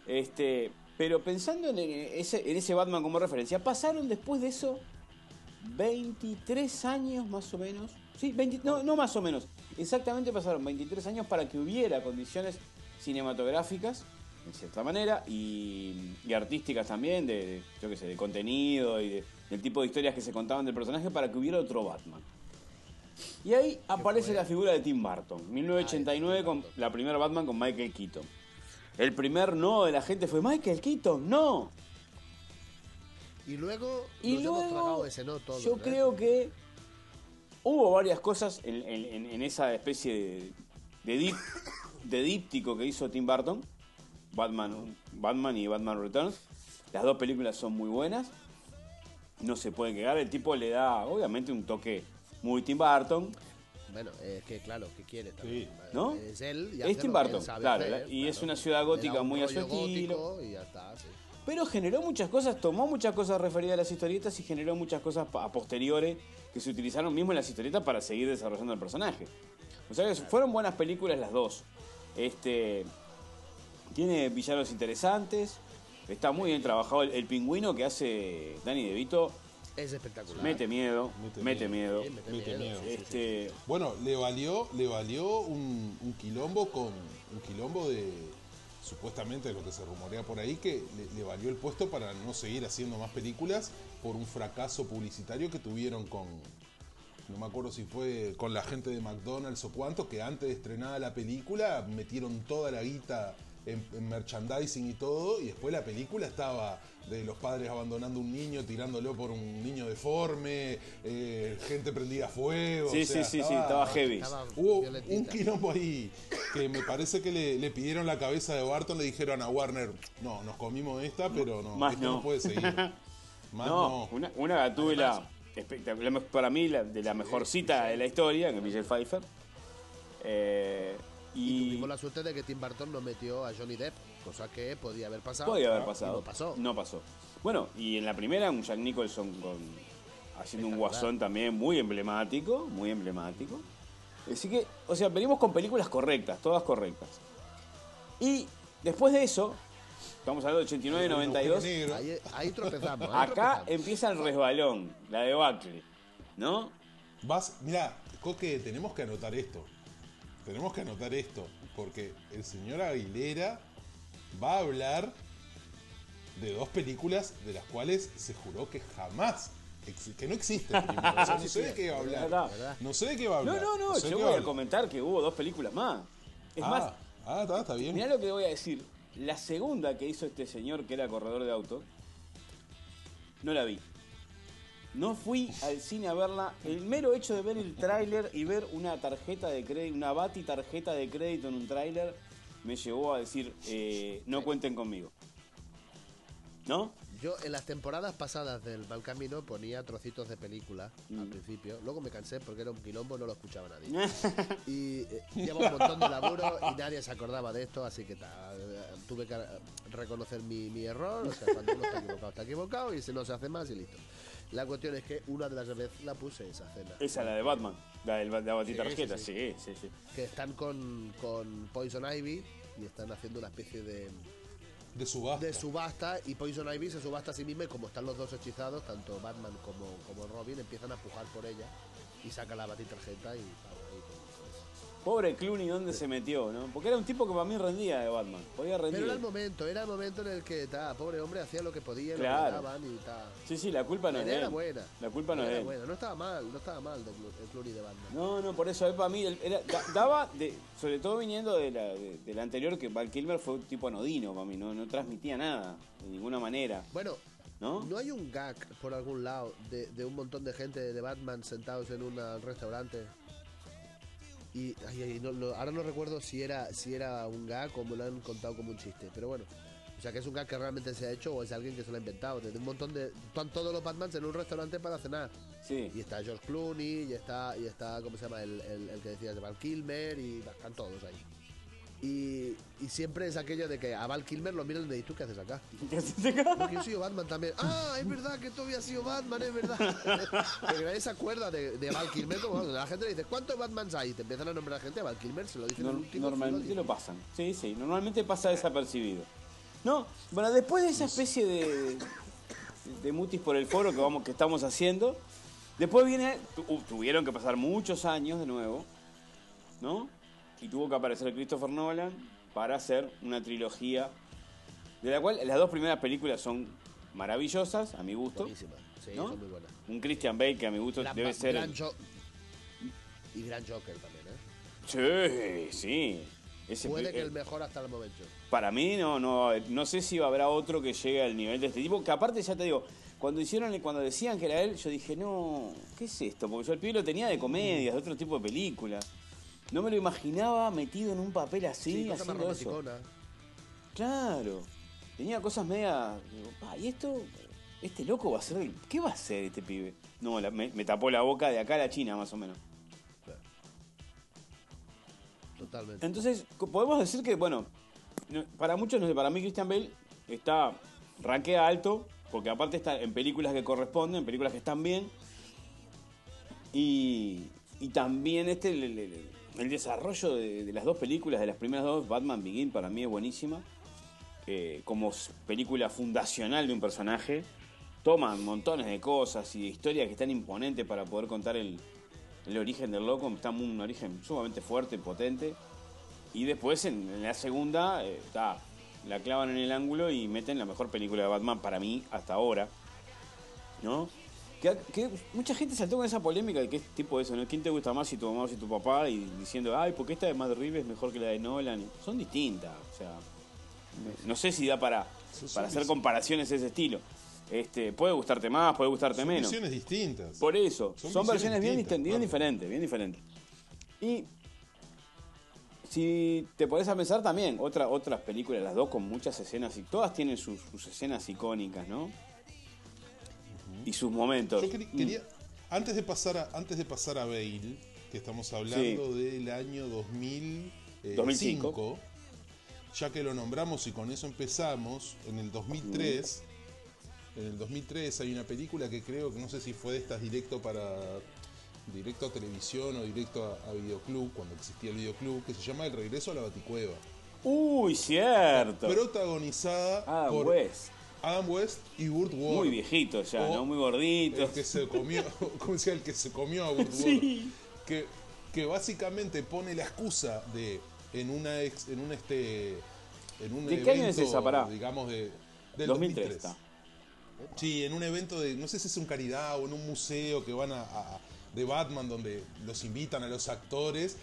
Este, pero pensando en ese, en ese Batman como referencia, pasaron después de eso 23 años más o menos. Sí, 20 no, no más o menos. Exactamente pasaron 23 años para que hubiera condiciones cinematográficas, en cierta manera, y, y artísticas también, de, de, yo qué sé, de contenido y de- del tipo de historias que se contaban del personaje para que hubiera otro Batman. Y ahí aparece la figura de Tim Burton, 1989 con la primera Batman con Michael Keaton. El primer no de la gente fue Michael Keaton, no. Y luego. Y ese no todo. yo ¿eh? creo que hubo varias cosas en, en- en- en esa especie de, de, dip- (coughs) de díptico que hizo Tim Burton, Batman, Batman y Batman Returns. Las dos películas son muy buenas. No se puede quedar. El tipo le da, obviamente, un toque muy Tim Burton. Bueno, es que claro, ¿qué quiere también? ¿no? Es él y Es Tim Burton, claro, hacer, y es una ciudad gótica muy a su estilo. gótico Y ya está, sí. Pero generó muchas cosas, tomó muchas cosas referidas a las historietas y generó muchas cosas a posteriores que se utilizaron mismo en las historietas para seguir desarrollando el personaje. O sea que fueron buenas películas las dos. Este tiene villanos interesantes, está muy bien trabajado el, el pingüino que hace Danny DeVito, Es espectacular. mete miedo, Mete mete miedo. Mete Mete miedo. Este, Bueno, le valió, le valió un, un quilombo con un quilombo de supuestamente lo que se rumorea por ahí que le, le valió el puesto para no seguir haciendo más películas por un fracaso publicitario que tuvieron con no me acuerdo si fue con la gente de McDonald's o cuánto que antes de estrenada la película metieron toda la guita en, en merchandising y todo y después la película estaba de los padres abandonando un niño tirándolo por un niño deforme eh, gente prendida a fuego sí, o sea, sí, sí, sí, estaba heavy. Estaba Hubo violentita. un quilombo ahí que me parece que le, le pidieron la cabeza de Barton, le dijeron a Warner, no, nos comimos esta, pero no, Más esto no. no. puede seguir. (laughs) Más no, no. una, una gatúbela espectacular, para mí la, de la mejor cita de la historia, que es Michelle Pfeiffer. Eh, Y y tuvimos la suerte de que Tim Burton no metió a Johnny Depp, cosa que podía haber pasado. podía haber y pasado. No pasó. No pasó. Bueno, y en la primera un Jack Nicholson con, haciendo un guasón también muy emblemático, muy emblemático. Así que, o sea, venimos con películas correctas, todas correctas. Y después de eso, Estamos hablando de 89 y 92. Negro. Ahí, ahí tropezamos. ahí Acá tropezamos. empieza el resbalón, la debacle. ¿No? Vas, mira, Coque, tenemos que anotar esto. Tenemos que anotar esto. Porque el señor Aguilera va a hablar de dos películas de las cuales se juró que jamás, que no existen. (laughs) primero. O sea, no sé de qué va a hablar. No sé de qué va a No, hablar. no, no, de yo voy a comentar que hubo dos películas más. Es ah, más, ah, está, está bien. mirá lo que voy a decir. La segunda que hizo este señor que era corredor de autos, no la vi. No fui al cine a verla. El mero hecho de ver el tráiler y ver una tarjeta de crédito, una bati tarjeta de crédito en un tráiler, me llevó a decir, eh, no cuenten conmigo. ¿No? Yo en las temporadas pasadas del Mal Camino ponía trocitos de película Mm. al principio. Luego me cansé porque era un quilombo, no lo escuchaba nadie. (laughs) y eh, un montón de laburo y nadie se acordaba de esto, así que ta, tuve que reconocer mi, mi error. O sea, cuando uno está equivocado, está equivocado y si no se hace más y listo. La cuestión es que una de las veces la puse esa cena. Esa la de Batman, la de la bati Sí, tarjeta, sí, sí, sí, sí. Que están con, con Poison Ivy y están haciendo una especie de, De subasta. de subasta y Poison Ivy se subasta a sí misma y como están los dos hechizados, tanto Batman como, como Robin, empiezan a pujar por ella y saca la batitarjeta y... Pobre Clooney, ¿dónde se metió, no? Porque era un tipo que para mí rendía de Batman. Podía rendir. Pero era el momento, era el momento en el que ta, pobre hombre hacía lo que podía, Claro. lo y ta. Sí, sí, la culpa no era él. buena. La culpa no de era él. buena, no estaba mal, no estaba mal el Clooney de Batman. No, no, por eso, para mí, era- da- daba, de, sobre todo viniendo de la, de, de la anterior, que Val Kilmer fue un tipo anodino para mí, no, no transmitía nada, de ninguna manera. Bueno, ¿No? ¿no? hay un gag por algún lado de, de un montón de gente de Batman sentados en un restaurante? Y ay, ay, no, no, ahora no recuerdo si era si era un gag o me lo han contado como un chiste, pero bueno. O sea, que es un gag que realmente se ha hecho o es alguien que se lo ha inventado. De un montón de... Están todos los Batmans en un restaurante para cenar. Sí. Y está George Clooney, y está, y está ¿cómo se llama? El, el, el que decías de Val Kilmer, y están todos ahí. Y, y siempre es aquello de que a Val Kilmer lo miran y le dicen, ¿tú qué haces acá? (laughs) ¿Qué haces acá? Porque yo soy Batman también. (laughs) Ah, es verdad que tú habías sido Batman, es verdad. (laughs) Porque nadie se acuerda de, de Val Kilmer. Como, la gente le dice, ¿cuántos Batmans hay? Te empiezan a nombrar gente. Val Kilmer se lo dicen en el último. normalmente lo lo pasan. Sí, sí, normalmente pasa desapercibido. No, bueno, después de esa especie de, de mutis por el foro que, vamos, que estamos haciendo, después viene, tu- uh, tuvieron que pasar muchos años de nuevo, ¿no? Y tuvo que aparecer Christopher Nolan para hacer una trilogía, de la cual las dos primeras películas son maravillosas, a mi gusto. Buenísima. Sí, ¿No? son muy buenas. Un Christian Bale que a mi gusto Gran debe ser... gran Jo- y gran Joker también, ¿eh? Sí, sí. Ese Puede que eh, el mejor hasta el momento. Para mí no, no, no sé si habrá otro que llegue al nivel de este tipo, que aparte ya te digo, cuando hicieron, cuando decían que era él, yo dije, no, ¿qué es esto? Porque yo el pibe lo tenía de comedias, de otro tipo de películas. No me lo imaginaba metido en un papel así, Sí, haciendo eso. Claro. Tenía cosas media. digo, "Pa, ¿y esto? ¿Este loco va a ser? ¿Qué va a hacer este pibe? No, la- me, me tapó la boca de acá a la China, más o menos. Totalmente. Entonces, podemos decir que, bueno, no- para muchos, no sé, para mí Christian Bale está, rankea alto, porque aparte está en películas que corresponden, en películas que están bien, y, y también este, el- el desarrollo de, las dos películas, de las primeras dos, Batman Begin, para mí es buenísima, eh, como película fundacional de un personaje, toman montones de cosas y de historias que están imponentes para poder contar el, origen del loco, está un, origen sumamente fuerte, potente. Y después en, la segunda, eh, la clavan en el ángulo y meten la mejor película de Batman para mí hasta ahora. ¿No? Que, que mucha gente saltó con esa polémica de qué tipo eso, ¿no? ¿Quién te gusta más, si tu mamá o si tu papá? Y diciendo, ay, ¿por qué esta de Matt Reeves es mejor que la de Nolan? Son distintas, o sea, no sé si da para, Son- para son hacer comparaciones de ese estilo. Este, puede gustarte más, puede gustarte Son menos. visiones distintas. Por eso, Son son, versiones bien, distintas, disten- bien claro. diferentes, bien diferentes. Y si te pones a pensar también, otra, otras películas, las dos con muchas escenas, y todas tienen sus, sus escenas icónicas, ¿no? Y sus momentos. Yo querí- Mm. quería, antes de pasar a, antes de pasar a Bale, que estamos hablando del año 2005, 2005. ya que lo nombramos y con eso empezamos, en el 2003, en el 2003 hay una película que creo que no sé si fue de estas directo para directo a televisión o directo a, a videoclub, cuando existía el videoclub, que se llama El regreso a la Baticueva. Uy, cierto. protagonizada Ah, por West. Adam West y Burt Ward. Muy viejito ya, O ¿no? Muy gordito. El que se comió, (laughs) (laughs) ¿cómo decía? El que se comió a Burt Ward. Sí. Que, que básicamente pone la excusa de en una ex- en un este en un ¿De qué año es evento, esa, pará? digamos de del 2003 2003. está. Sí, en un evento de, no sé si es un caridad o en un museo que van a, a- de Batman donde los invitan a los actores,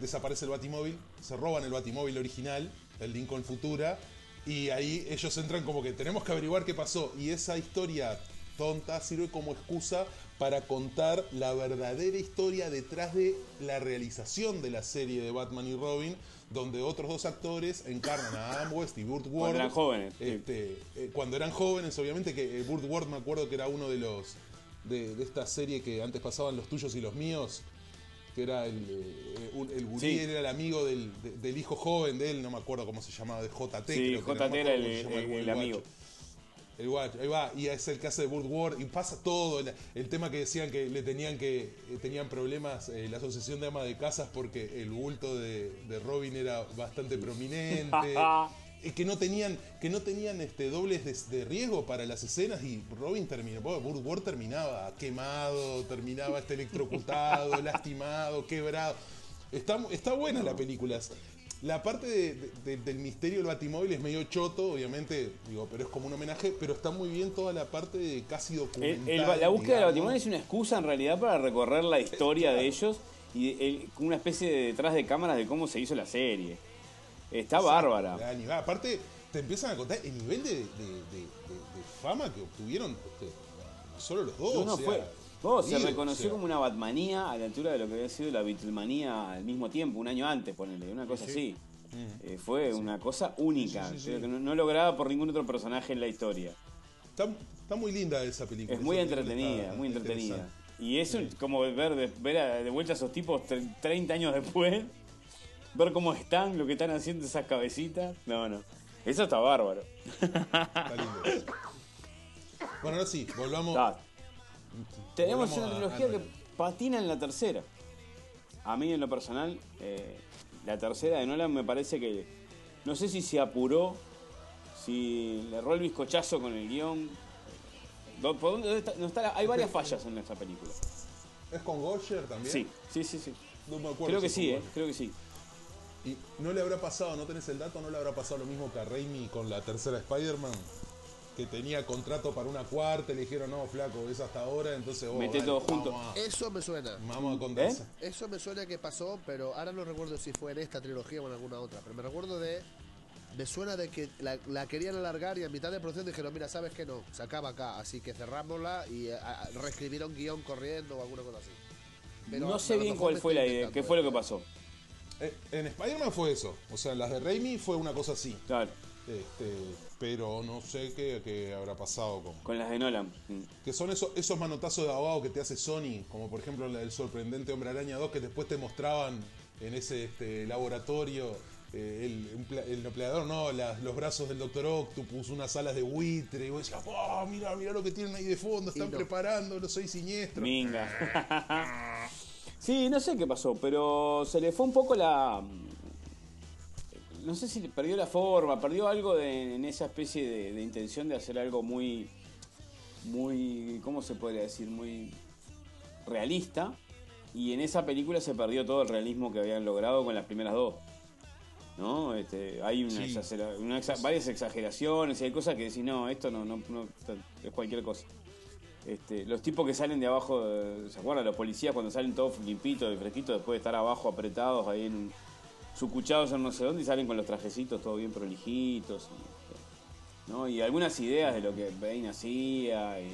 desaparece el Batimóvil, se roban el Batimóvil original, el Lincoln Futura, y ahí ellos entran como que tenemos que averiguar qué pasó. Y esa historia tonta sirve como excusa para contar la verdadera historia detrás de la realización de la serie de Batman y Robin, donde otros dos actores encarnan a Adam West y Burt Ward. eran jóvenes, sí. Este, eh, cuando eran jóvenes, obviamente, que eh, Burt Ward me acuerdo que era uno de los de, de esta serie que antes pasaban los tuyos y los míos, que era el, eh, un- el gurí, Sí. era el amigo del, de- del hijo joven de él, no me acuerdo cómo se llamaba, de JT. Sí, JT no era el- amigo. El guacho, ahí va, y es el que hace de Burt Ward, y pasa todo, el, el tema que decían que le tenían que, eh, tenían problemas eh, la asociación de ama de casas porque el bulto de, de Robin era bastante prominente, (laughs) que no tenían, que no tenían este dobles de, de riesgo para las escenas, y Robin terminó, Burt Ward terminaba quemado, terminaba este electrocutado, (laughs) lastimado, quebrado. Está, está buena la película. La parte de- de- de- del misterio del Batimóvil es medio choto, obviamente, digo, pero es como un homenaje, pero está muy bien toda la parte de casi documental. el- la búsqueda del. Batimóvil es una excusa en realidad para recorrer la historia de ellos y el- una especie de detrás de cámaras de cómo se hizo la serie. Está bárbara. La aparte, te empiezan a contar el nivel de, de- de- de- de fama que obtuvieron este, solo los dos. No, no, o sea, fue. se reconoció o sea. como una Batmanía a la altura de lo que había sido la Beatlemanía al mismo tiempo, un año antes, ponele, una cosa así. Eh, fue una cosa única, Sí, creo que no, no lograda por ningún otro personaje en la historia. Está, está muy linda esa película. Es muy esa entretenida, está muy entretenida. Y es un- como ver de, ver a- de vuelta a esos tipos tre- 30 años después, ver cómo están, lo que están haciendo esas cabecitas. No, no. Eso está bárbaro. Está lindo. Bueno, ahora sí, volvamos. Está. Tenemos Volvamos una trilogía a que patina en la tercera. A mí, en lo personal, eh, la tercera de Nolan me parece que. No sé si se apuró, si le erró el bizcochazo con el guion. Do- ¿Por dónde dónde está? No está hay varias fallas en esta película. ¿Es con Gosher también? Sí, sí, sí, sí. No me acuerdo Creo que si sí, eh, creo que sí. ¿Y no le habrá pasado, no tenés el dato, no le habrá pasado lo mismo que a Raimi con la tercera Spider-Man? Que tenía contrato para una cuarta y le dijeron, no, flaco, es hasta ahora, entonces vos. Mete todo junto. A, Eso me suena. vamos a condensar. Eso me suena que pasó, pero ahora no recuerdo si fue en esta trilogía o en alguna otra. Pero me recuerdo de. Me suena de que la, la querían alargar y a mitad de producción dijeron: Mira, sabes que no, se acaba acá. Así que cerrámosla y eh, a- reescribieron guion corriendo o alguna cosa así. Pero no sé bien cuál fue la idea, qué fue lo que pasó. Eh, en Spider-Man fue eso. O sea, en las de Raimi fue una cosa así. Claro, Este, pero no sé qué, qué habrá pasado con. con las de Nolan. Mm. Que son esos, esos manotazos de abogado que te hace Sony, como por ejemplo la del sorprendente Hombre Araña 2, que después te mostraban en ese este, laboratorio eh, el, el empleador, no, los brazos del Doctor Octopus, unas alas de buitre, y vos decías, oh, mira, mira lo que tienen ahí de fondo, están preparando los seis siniestros. Minga. (laughs) sí, no sé qué pasó, pero se le fue un poco la. No sé si perdió la forma, perdió algo de- en esa especie de, de intención de hacer algo muy. Muy. ¿Cómo se podría decir? Muy realista. Y en esa película se perdió todo el realismo que habían logrado con las primeras dos. ¿No? Este, hay una Sí. exagera- una exa- varias exageraciones y hay cosas que decís, no, esto no, no, no es cualquier cosa. Este, los tipos que salen de abajo, de- ¿se acuerdan? Los policías cuando salen todos limpitos y fresquitos después de estar abajo apretados ahí en sucuchados en no sé dónde y salen con los trajecitos todo bien prolijitos. Y, ¿no? y algunas ideas de lo que Bane hacía y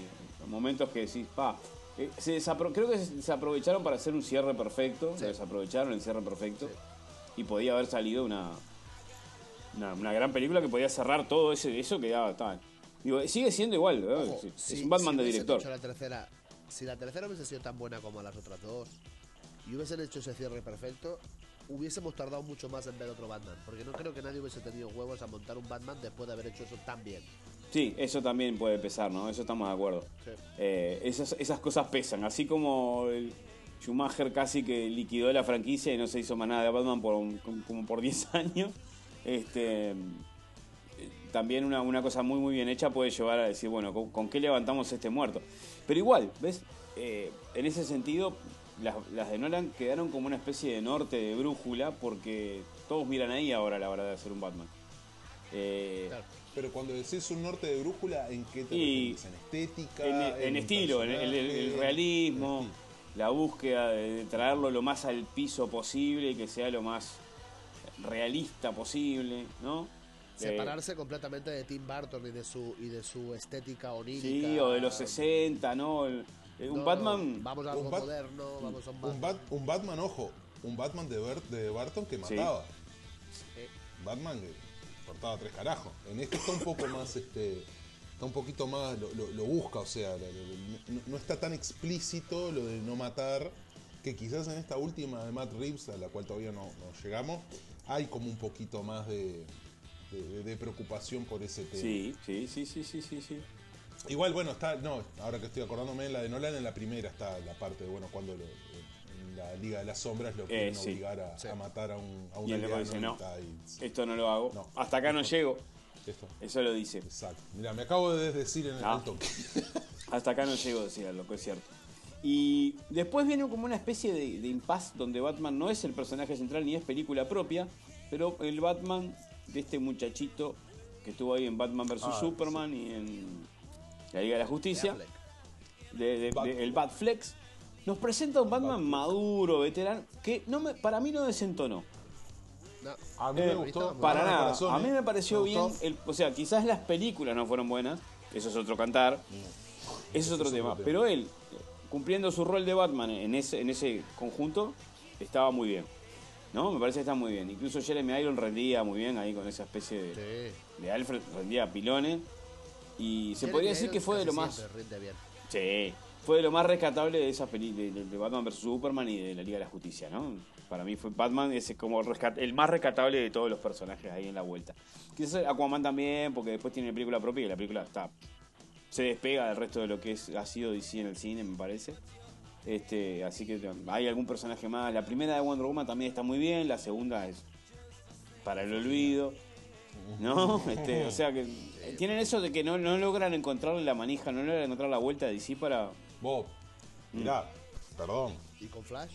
momentos que decís, pa. eh, se creo que se aprovecharon para hacer un cierre perfecto, se desaprovecharon el cierre perfecto y podía haber salido una, una, una gran película que podía cerrar todo ese, eso que ya está. Digo, sigue siendo igual, ¿eh? Ojo, Sí, si- es un Batman si de director. hecho la tercera, si la tercera hubiese sido tan buena como las otras dos y hubiesen hecho ese cierre perfecto, hubiésemos tardado mucho más en ver otro Batman. Porque no creo que nadie hubiese tenido huevos a montar un Batman después de haber hecho eso tan bien. Sí, eso también puede pesar, ¿no? Eso estamos de acuerdo. Sí. Eh, esas, esas cosas pesan. Así como el Schumacher casi que liquidó la franquicia y no se hizo más nada de Batman por como por 10 (laughs) años. Este, también una, una cosa muy muy bien hecha puede llevar a decir, bueno, ¿con, con qué levantamos este muerto? Pero igual, ¿ves? Eh, en ese sentido, las, las de Nolan quedaron como una especie de norte de brújula porque todos miran ahí ahora a la hora de hacer un Batman. Eh, Claro. Pero cuando decís un norte de brújula, ¿en qué te referís? ¿En estética? en, estilo, en el, el- el personaje? realismo, la búsqueda de, de traerlo lo más al piso posible y que sea lo más realista posible, ¿no? Eh, Separarse completamente de Tim Burton y de su y de su estética onírica. sí, o de los 60, ¿no? El- eh, un No, Batman... Vamos a algo Un Bat- moderno, vamos a un Un, Batman. Bat- un Batman, ojo, un Batman de, Bert- de Barton que Sí. mataba. Eh, Batman que cortaba tres carajos. En este está un poco más, este, está un poquito más, lo, lo- lo busca, o sea, lo- lo- no, no está tan explícito lo de no matar, que quizás en esta última de Matt Reeves, a la cual todavía no, no llegamos, hay como un poquito más de, de- de preocupación por ese tema. Sí, sí, sí, sí, sí, sí, sí. Igual, bueno, está, no, ahora que estoy acordándome, en la de Nolan, en la primera está la parte de, bueno, cuando lo- en la Liga de las Sombras lo quieren Eh, sí. obligar a, Sí. a matar a un, a un Y el dice, no, ahí. esto no lo hago. No. Hasta acá no llego. Esto. Eso lo dice. Exacto. Mira, me acabo de decir en el Ah. toque. (laughs) (laughs) Hasta acá no llego, decía, lo que es cierto. Y después viene como una especie de, de impasse donde Batman no es el personaje central ni es película propia, pero el Batman de este muchachito que estuvo ahí en Batman vs. Ah, Superman y en la Liga de la Justicia, de, de- Bat- de- el Batflex, nos presenta un Batman maduro, veterano, que no me, para mí no desentonó. No. A mí Eh, me gustó. Para nada. corazón, a mí me pareció Me bien. el- o sea, quizás las películas no fueron buenas. Eso es otro cantar. Ese es otro es tema. otro tema. Pero él, cumpliendo su rol de Batman en ese, en ese conjunto, estaba muy bien. ¿No? Me parece que está muy bien. Incluso Jeremy Iron rendía muy bien ahí con esa especie de, Sí. de Alfred, rendía pilones. Y se Jeremy podría decir que fue de lo más. Sí, fue de lo más rescatable de esa peli de, de- de Batman vs Superman y de la Liga de la Justicia, ¿no? Para mí fue Batman ese como rescat- el más rescatable de todos los personajes ahí en la vuelta. Quizás Aquaman también, porque después tiene película propia y la película está se despega del resto de lo que es, ha sido DC en el cine, me parece. Este, así que hay algún personaje más. La primera de Wonder Woman también está muy bien, la segunda es para el olvido. ¿No? (laughs) Este, o sea que tienen eso de que no, no logran encontrar la manija, no logran encontrar la vuelta de DC para. Bob, mirá, Mm. perdón. ¿Y con Flash?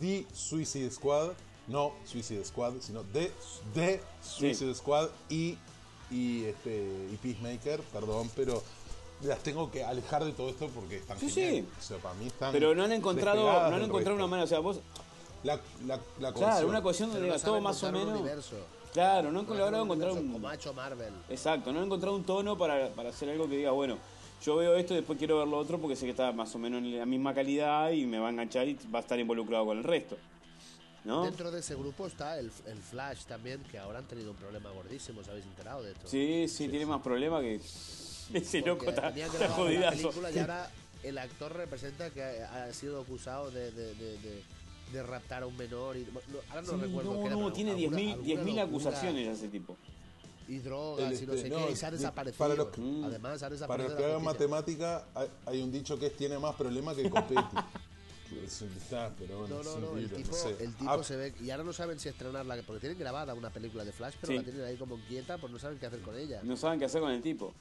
The Suicide Squad, no Suicide Squad, sino The, The Suicide Squad y, y, este, y Peacemaker, perdón, pero las tengo que alejar de todo esto porque están Sí, sí. O sea, para mí están Pero no han encontrado, no han encontrado una manera. O sea, vos. La, la, la Claro, cohesión. una cuestión Pero donde no todo más o un menos. universo. Claro, no han logrado encontrar un. Como ha hecho Marvel. Exacto, no han encontrado un tono para, para hacer algo que diga, bueno, yo veo esto y después quiero ver lo otro porque sé que está más o menos en la misma calidad y me va a enganchar y va a estar involucrado con el resto. ¿No? Dentro de ese grupo está el, el Flash también, que ahora han tenido un problema gordísimo, ¿os habéis enterado de esto? Sí, sí, tiene más problemas que. (laughs) Ese loco está, que está jodidazo. y ahora el actor representa que ha, ha sido acusado de, de, de, de- de raptar a un menor. Y, no, ahora no Sí, recuerdo no, qué era, no, tiene alguna- 10.000 alguna 10.000 locura acusaciones a ese tipo. Y drogas El y no este, sé no, qué, y se ha de- desaparecido. para los que- Mm. Además, ha Para desaparecido. los de que hagan matemática, hay, hay un dicho que es tiene más problemas que Copetti. (laughs) es un ah, pero bueno, No, no, no, el tipo, no sé. el tipo Ah, se ve. Y ahora no saben si estrenarla, porque tienen grabada una película de Flash, pero Sí. la tienen ahí como quieta, pues no saben qué hacer con ella. No saben qué hacer con el tipo.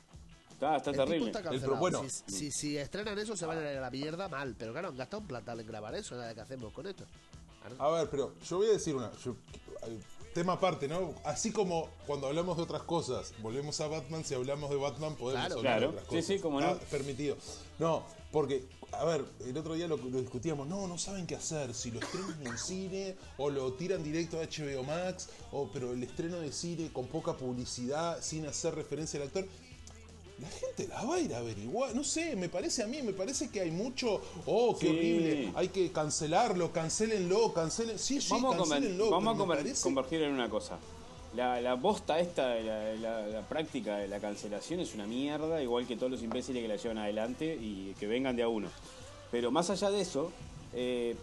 Está, está El terrible. está pro- cancelado. bueno. si, si, si estrenan eso, se van a ir a la mierda mal. Pero claro, han gastado un platal en grabar eso. Nada que hacemos con esto. A ver, pero yo voy a decir una. yo- eh, tema aparte, ¿no? Así como cuando hablamos de otras cosas, volvemos a Batman, si hablamos de Batman podemos Claro. hablar Claro. de otras Sí, cosas. sí, cómo no. Está permitido. No, porque, a ver, el otro día lo, lo discutíamos, no, no saben qué hacer, si lo estrenan en cine o lo tiran directo a HBO Max, o pero el estreno de cine con poca publicidad, sin hacer referencia al actor. La gente la va a ir a averiguar, no sé, me parece a mí, me parece que hay mucho, oh, qué Sí. horrible, hay que cancelarlo, cancelenlo, cancelen, sí, sí, vamos a, cancelenlo, vamos a pero me conver- parece- en una cosa. La, la bosta esta, de la, la- la práctica de la cancelación es una mierda, igual que todos los imbéciles que la llevan adelante y que vengan de a uno. Pero más allá de eso, eh,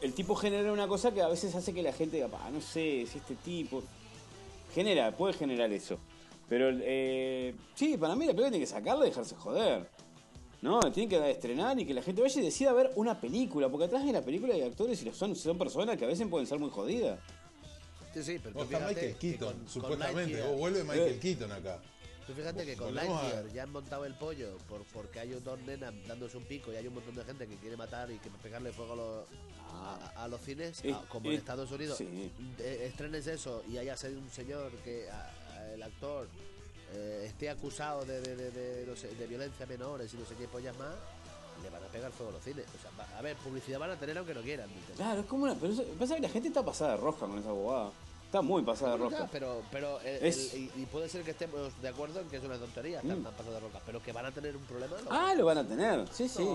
el tipo genera una cosa que a veces hace que la gente diga, "Pa, no sé, si este tipo... Genera, puede generar eso. Pero eh, sí, para mí la película tiene que sacarla y dejarse joder. No, tiene que estrenar y que la gente vaya y decida ver una película, porque atrás de la película hay actores y son, son personas que a veces pueden ser muy jodidas. Sí, sí, pero tú está Michael Keaton, con- con supuestamente. Lightyear- O vuelve Michael Eh. Keaton acá. Tú fíjate que con a- Lightyear ya han montado el pollo por, porque hay dos nenas dándose un pico y hay un montón de gente que quiere matar y que pegarle fuego a los, a, a los cines, Eh, a- como en eh, Estados Unidos. sí. Estrenes eso y haya sido un señor que a- a- el actor eh, esté acusado de, de, de, de, no sé, de violencia a menores y no sé qué pollas más, le van a pegar fuego a los cines. O sea, va- a ver, publicidad van a tener aunque no quieran. ¿viste? Claro, es como una. Pero eso- pasa que la gente está pasada de rosca con esa bobada. Está muy pasada de rosca. pero pero el- Es- el- y, y puede ser que estemos de acuerdo en que es una tontería, están tan pasados de roca, pero que van a tener un problema. ¿no? Ah, lo van a tener. Sí, sí.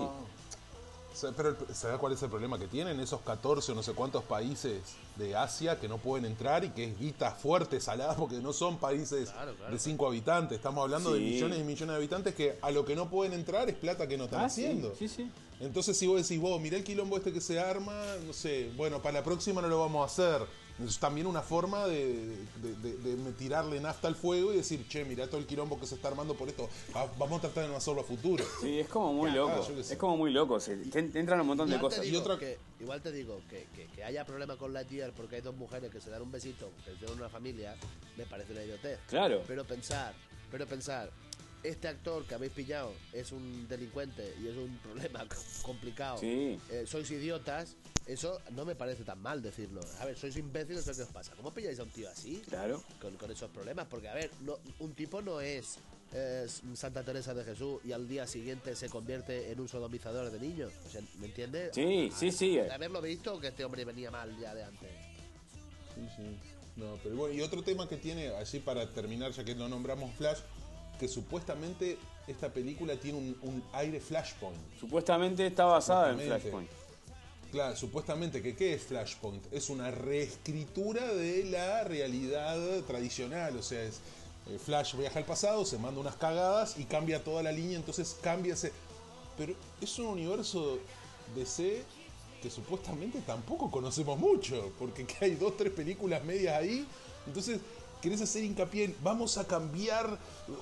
Pero el- ¿sabes cuál es el problema que tienen? Esos 14 o no sé cuántos países de Asia que no pueden entrar y que es guita fuerte, salada, porque no son países Claro, claro, de 5 habitantes. Estamos hablando de millones y millones de habitantes que a lo que no pueden entrar es plata que no están Ah, sí, haciendo. sí, sí. Entonces, si vos decís, vos, mirá el quilombo este que se arma, no sé, bueno, para la próxima no lo vamos a hacer. Es también una forma de, de- de- de me- tirarle nafta al fuego y decir, che, mirá todo el quilombo que se está armando por esto. Va- vamos a tratar de no hacerlo a futuro. Sí, es como muy Ya, loco. ah, es como muy loco. Se, te- te entran un montón de Igual cosas. digo, Y otra- que, igual te digo que, que, que haya problema con Lightyear porque hay dos mujeres que se dan un besito, que tienen una familia, me parece una idiotez. Claro. Pero pensar, pero pensar, este actor que habéis pillado es un delincuente y es un problema (laughs) complicado. Sí. Eh, sois idiotas, eso no me parece tan mal decirlo. A ver, sois imbéciles, ¿qué os pasa? ¿Cómo pilláis a un tío así? Claro. con, con esos problemas. Porque, a ver, no, un tipo no es eh, Santa Teresa de Jesús y al día siguiente se convierte en un sodomizador de niños. O sea, ¿me entiendes? Sí, sí, sí. De haberlo visto que este hombre venía mal ya de antes. Sí, sí. No, pero bueno, y otro tema que tiene, así para terminar, ya que lo nombramos Flash, que supuestamente esta película tiene un, un aire Flashpoint. Supuestamente está basada en. Flashpoint. Claro, supuestamente que ¿qué es Flashpoint? Es una reescritura de la realidad tradicional, o sea, es eh, Flash viaja al pasado, se manda unas cagadas y cambia toda la línea, entonces cambia ese... Pero es un universo DC que supuestamente tampoco conocemos mucho, porque que hay dos, tres películas medias ahí, entonces querés hacer hincapié en vamos a cambiar,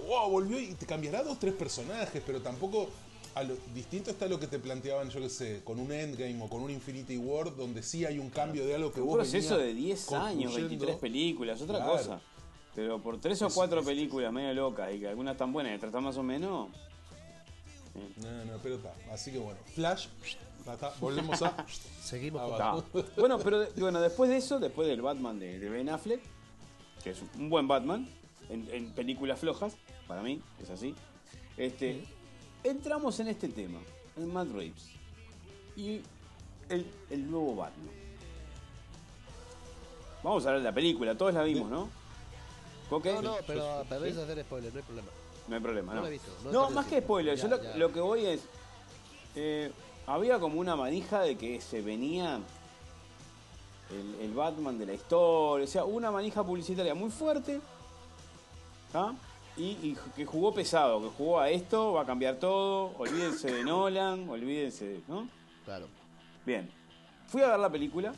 wow, volvió y te cambiará dos, tres personajes, pero tampoco a lo, distinto está lo que te planteaban, yo qué sé, con un Endgame o con un Infinity War, donde sí hay un cambio de algo que Un vos proceso venías de 10 años, construyendo. 23 películas, otra Claro. cosa. Pero por tres o cuatro películas medio locas y que algunas tan buenas y otras tan más o menos. No, no, pero está. Así que bueno, Flash, ta, ta, volvemos a... (laughs) Seguimos Ah. Bueno, pero bueno, después de eso, después del Batman de, de Ben Affleck, que es un buen Batman, en, en películas flojas, para mí, es así. Este, entramos en este tema, en Matt Reeves. Y el, el nuevo Batman. Vamos a hablar de la película, todos la vimos, ¿no? ¿Coque? No, no, pero podéis hacer spoiler, no hay problema. No hay problema, No no. he visto, no más que spoiler, yo lo que voy es. eh, había como una manija de que se venía el, el Batman de la historia, o sea, una manija publicitaria muy fuerte. ¿ah? Y, y que jugó pesado, que jugó a esto, va a cambiar todo, olvídense de Nolan, olvídense de. ¿no? Claro. Bien, fui a ver la película.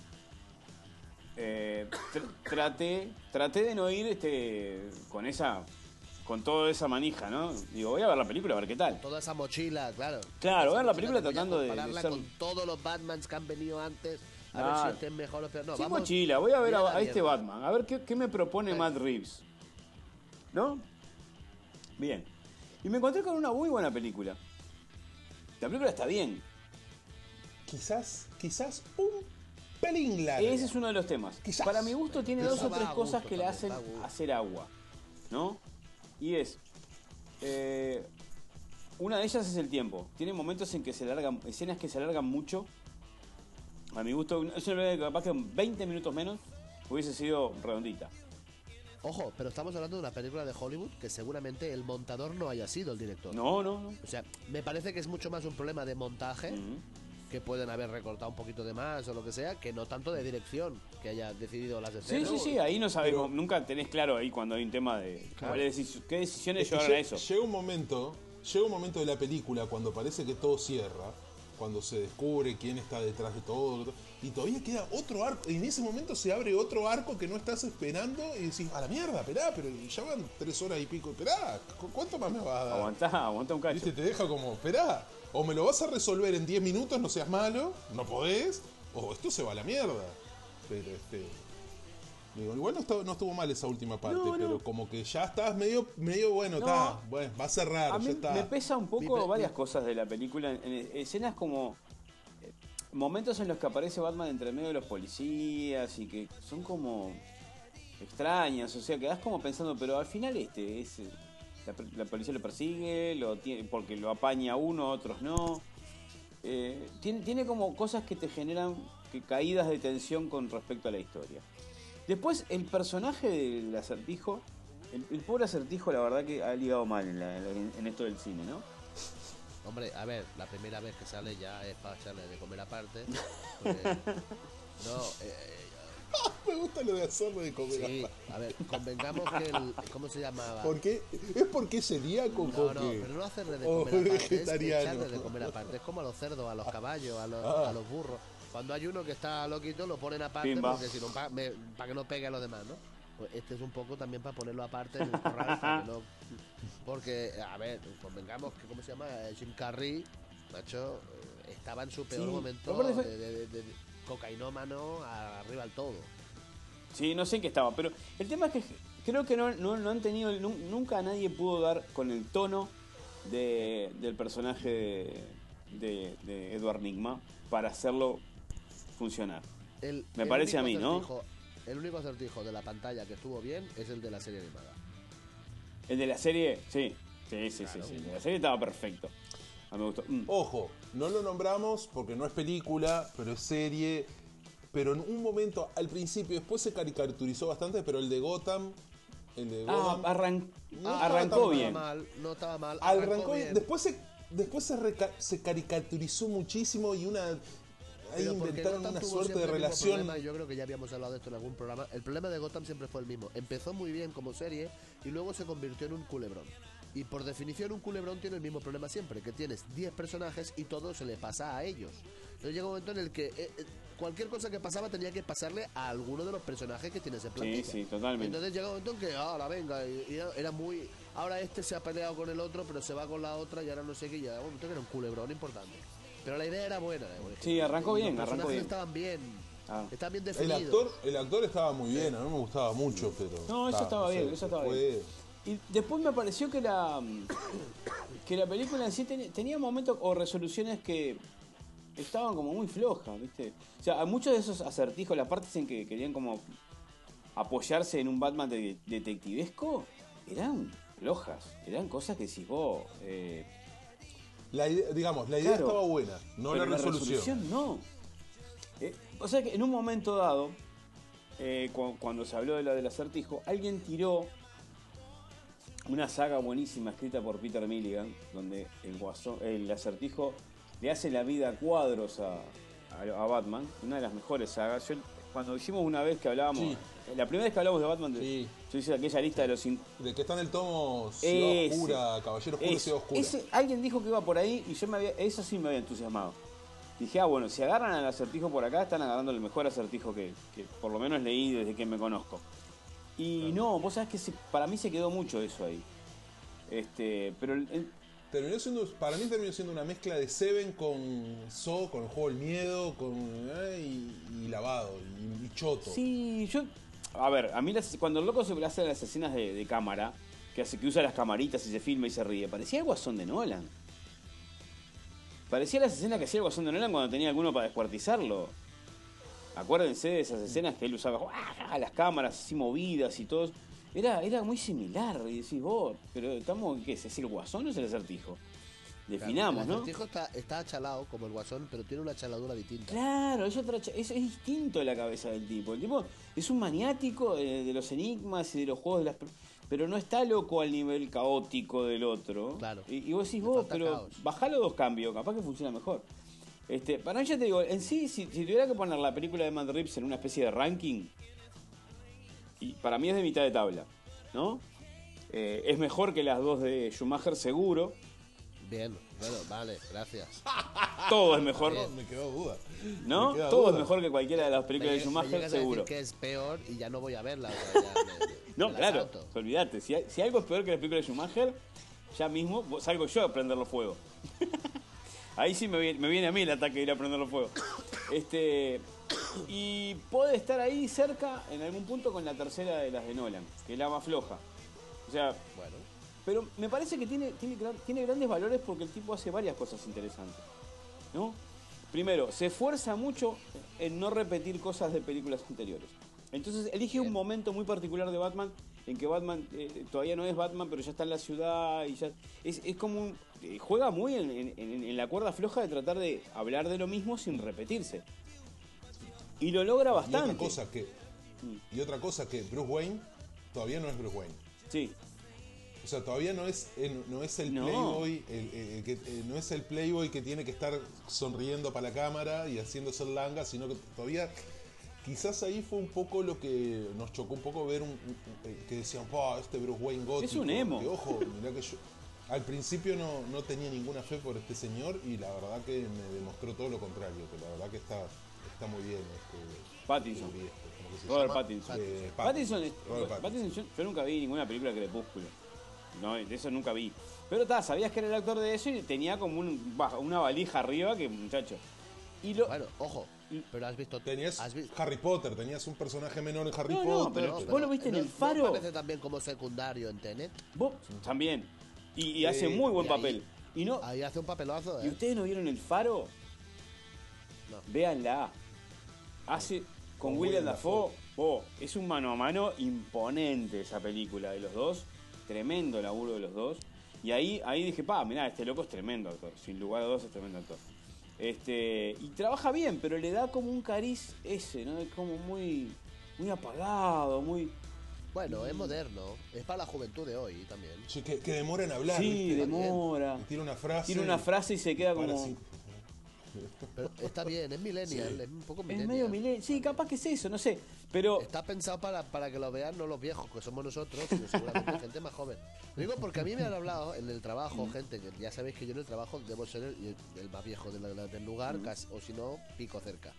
eh, tr- traté, traté de no ir este, con esa con toda esa manija, ¿no? Digo, voy a ver la película a ver qué tal. Toda esa mochila, claro. Claro, Esa ver la película tratando de- de ser- con todos los Batmans que han venido antes. A ver si este es mejor o peor. No, Sin vamos. mochila, voy a ver a, este. Batman, a ver qué, qué me propone. Matt Reeves. ¿No? Bien. Y me encontré con una muy buena película. La película está bien. Quizás, quizás un pelín larga. Ese es uno de los temas. Quizás. Para mi gusto tiene dos o tres cosas gusto que le hacen hacer agua. ¿No? Y es. eh, una de ellas es el tiempo. Tiene momentos en que se alargan, escenas que se alargan mucho. A mi gusto, es una que capaz que en 20 minutos menos hubiese sido redondita. Ojo, pero estamos hablando de una película de Hollywood que seguramente el montador no haya sido el director. No, no, no. O sea, me parece que es mucho más un problema de montaje, Ujú. que pueden haber recortado un poquito de más o lo que sea, que no tanto de dirección, que haya decidido las Sí, escenas. sí, sí, ahí no sabemos, nunca tenés claro ahí cuando hay un tema de deci- qué decisiones Es que llevaron a eso. Llega un momento, llega un momento de la película cuando parece que todo cierra, cuando se descubre quién está detrás de todo, y todavía queda otro arco. Y en ese momento se abre otro arco que no estás esperando y decís, a la mierda, esperá, pero ya van tres horas y pico, esperá, ¿cu- ¿cuánto más me vas a dar? Aguantá, aguantá un cacho. ¿Viste? Te deja como, esperá, o me lo vas a resolver en 10 minutos, no seas malo, no podés, o esto se va a la mierda. Pero este. Digo, igual no estuvo, no estuvo mal esa última parte, No, no. pero como que ya estás medio, medio bueno, No. está, bueno, va a cerrar, A mí ya está. me pesa un Mi poco pre- varias cosas de la película. En, en escenas como. eh, Momentos en los que aparece Batman entre medio de los policías y que son como extrañas, o sea, quedás como pensando, pero al final este es eh, la, la policía lo persigue, lo tiene porque lo apaña uno, otros no. Eh, tiene, tiene como cosas que te generan que caídas de tensión con respecto a la historia. Después, el personaje del acertijo, el, el pobre acertijo, la verdad que ha ligado mal en, la- en- en esto del cine, ¿no? Hombre, a ver, la primera vez que sale ya es para echarle de comer aparte. porque- (laughs) no, eh, (laughs) Me gusta lo de hacerlo de comer. sí, a ver, convengamos que el. ¿Cómo se llamaba? ¿Por qué? ¿Es porque es celíaco No, no, qué? pero no hacerle de O comer aparte, (laughs) es vegetariano. echarle de comer aparte. Es como a los cerdos, a los caballos, a los, Ah. a los burros. Cuando hay uno que está loquito, lo ponen aparte porque si no, para que no pegue a los demás, ¿no? Pues este es un poco también para ponerlo aparte en el corral, para que no- (laughs) Porque, a ver, convengamos que, ¿cómo se llama? Eh, Jim Carrey, macho, eh, estaba en su peor Sí, momento de, de- de- de cocainómano arriba al todo. Sí, no sé en qué estaba, pero el tema es que creo que no, no, no han tenido, nu- nunca nadie pudo dar con el tono de, del personaje de, de- de Edward Nigma para hacerlo funcionar. El- Me el parece a mí, ¿no? El único acertijo de la pantalla que estuvo bien es el de la serie animada. El de la serie, sí, sí, sí, sí, sí, el de la serie estaba perfecto. A mí me gustó. Mm. Ojo, no lo nombramos porque no es película, pero es serie. Pero en un momento, al principio, después se caricaturizó bastante, pero el de Gotham, el de Ah, Gotham, arran- No Ah, arrancó bien. mal, no estaba mal. arrancó bien. después se, después se, se caricaturizó muchísimo y una ahí Pero porque inventaron Gotham una tuvo suerte de siempre el mismo relación. problema, y yo creo que ya habíamos hablado de esto en algún programa. El problema de Gotham siempre fue el mismo. Empezó muy bien como serie y luego se convirtió en un culebrón. Y por definición un culebrón tiene el mismo problema siempre, que tienes 10 personajes y todo se le pasa a ellos. Entonces llega un momento en el que eh, eh, cualquier cosa que pasaba tenía que pasarle a alguno de los personajes que tienes en plantilla. sí, totalmente. Entonces llega un momento en que, ahora venga, y, y era- era muy... Ahora este se ha peleado con el otro, pero se va con la otra y ahora no sé qué, y llega un momento que era un culebrón importante. Pero la idea era buena. Sí, arrancó bien, los arrancó bien. estaban bien. Ah. Estaban bien El definidos. actor, el actor estaba muy bien, a mí me gustaba mucho, pero. No, eso ta, estaba bien, eso estaba bien. Y después me pareció que la que la película en sí ten- tenía momentos o resoluciones que estaban como muy flojas, ¿viste? O sea, a muchos de esos acertijos, las partes en que querían como apoyarse en un Batman de- detectivesco, eran flojas, eran cosas que si vos... eh, La idea- digamos, la idea Claro. estaba buena, no pero la resolución. no. Eh, o sea que en un momento dado, eh, cu- cuando se habló de la del acertijo, alguien tiró una saga buenísima escrita por Peter Milligan, donde el, guasón, el acertijo le hace la vida a cuadros a, a- a Batman, una de las mejores sagas. Yo, cuando hicimos una vez que hablábamos, Sí. La primera vez que hablamos de Batman, Sí. yo hice aquella lista de los De que está en el tomo Ciudad Ese. Oscura, Caballero Oscuro, Ese- Ciudad Oscura. ese- alguien dijo que iba por ahí y yo me había, eso sí me había entusiasmado. Dije, ah, bueno, si agarran al acertijo por acá, están agarrando el mejor acertijo que, que por lo menos leí desde que me conozco. Y no, vos sabés que se- para mí se quedó mucho eso ahí. Este, pero el- el- Terminó siendo, para mí terminó siendo una mezcla de Seven con So, con el juego del miedo, con eh, y, y lavado, y, y choto. sí, yo. A ver, a mí las- cuando el loco se hace las escenas de, cámara, que hace que usa las camaritas y se filma y se ríe, parecía el guasón de Nolan. Parecía las escenas que hacía el guasón de Nolan cuando tenía alguno para descuartizarlo. Acuérdense de esas escenas que él usaba las cámaras así movidas y todo. Era, era muy similar. Y decís vos, pero estamos, ¿qué es? ¿Es el guasón o es el acertijo? Definamos, el ¿no? está, está achalado como el guasón, pero tiene una achaladura distinta. Claro, es, otra, es, es distinto la cabeza del tipo. El tipo es un maniático de, de los enigmas y de los juegos de las... per- Pero no está loco al nivel caótico del otro. Claro. Y, y vos decís, vos, pero caos. bajalo dos cambios, capaz que funciona mejor. Este, para mí ya te digo, en sí, si, si tuviera que poner la película de Matt Reeves en una especie de ranking, y para mí es de mitad de tabla, ¿no? Eh, es mejor que las dos de Schumacher, seguro. Bien, bueno, vale, gracias. (laughs) Todo es mejor, me quedó duda. ¿no? me Todo es mejor que cualquiera de las películas Me de Schumacher, seguro. que es peor y ya no voy a verla. o sea, ya me- No, claro, olvídate. Si, si algo es peor que la película de Schumacher, ya mismo salgo yo a prenderlo fuego. (laughs) Ahí sí me viene, me viene a mí el ataque de ir a prenderlo fuego. Este, Y puede estar ahí cerca en algún punto con la tercera de las de Nolan, que es la más floja. O sea, Bueno, pero me parece que tiene, tiene, gran- tiene grandes valores porque el tipo hace varias cosas interesantes. ¿No? Primero, se esfuerza mucho en no repetir cosas de películas anteriores. Entonces elige un momento muy particular de Batman en que Batman eh, todavía no es Batman, pero ya está en la ciudad y ya. Es, es como un. eh, juega muy en, en- en- en la cuerda floja de tratar de hablar de lo mismo sin repetirse. Y lo logra Y bastante. otra cosa que. Y otra cosa que Bruce Wayne todavía no es Bruce Wayne. Sí. O sea, todavía no es, eh, no es el No. playboy, el, el- el que, eh, no es el playboy que tiene que estar sonriendo para la cámara y haciéndose el langa, sino que todavía quizás ahí fue un poco lo que nos chocó un poco ver un, un- eh, que decían, "Pah, este Bruce Wayne gótico. Es un emo. Que, ojo, mirá que yo al principio no, no tenía ninguna fe por este señor y la verdad que me demostró todo lo contrario, que la verdad que está, está muy bien. Este, Pattinson. Este, ¿cómo que se Robert? Pattinson. Eh, Pattinson, es- Robert Pattinson. Pattinson, yo, yo nunca vi ninguna película de Crepúsculo. No, de eso nunca vi. Pero está, sabías que era el actor de eso y tenía como un, una valija arriba que, muchacho. Y lo. bueno, ojo, pero has visto... Tenías has vi- Harry Potter, tenías un personaje menor en Harry No, no, Potter. pero- No, ¿Vos lo viste en ¿no- el Faro? ¿no aparece también como secundario en Tenet? vos también. Y, y hace muy buen y ahí- papel. Y no. Ahí hace un papelazo, ¿Y ¿eh? ustedes no vieron el faro? No. Véanla. Hace. Con, Con William William Dafoe. Oh, es un mano a mano imponente esa película de los dos. Tremendo laburo de los dos. Y ahí, ahí dije, pa, mirá, este loco es tremendo actor. Sin lugar a dudas es tremendo actor. Este, y trabaja bien, pero le da como un cariz ese, ¿no? Es como muy, muy apagado, muy. Bueno, es moderno. Es para la juventud de hoy también. Sí, que, que demora en hablar. Sí, ¿viste? demora. Y Tira una frase. Tiene una frase y se queda como. Pero está bien, es millennial, Sí. es un poco Es millennial. medio millennial. Sí, capaz que es eso, no sé. Pero. Está pensado para, para que lo vean no los viejos, que somos nosotros, sino seguramente (laughs) gente más joven. Lo digo porque a mí me han hablado en el trabajo, gente, que ya sabéis que yo en el trabajo debo ser el, el más viejo de la- del lugar, casi- o si no, pico cerca.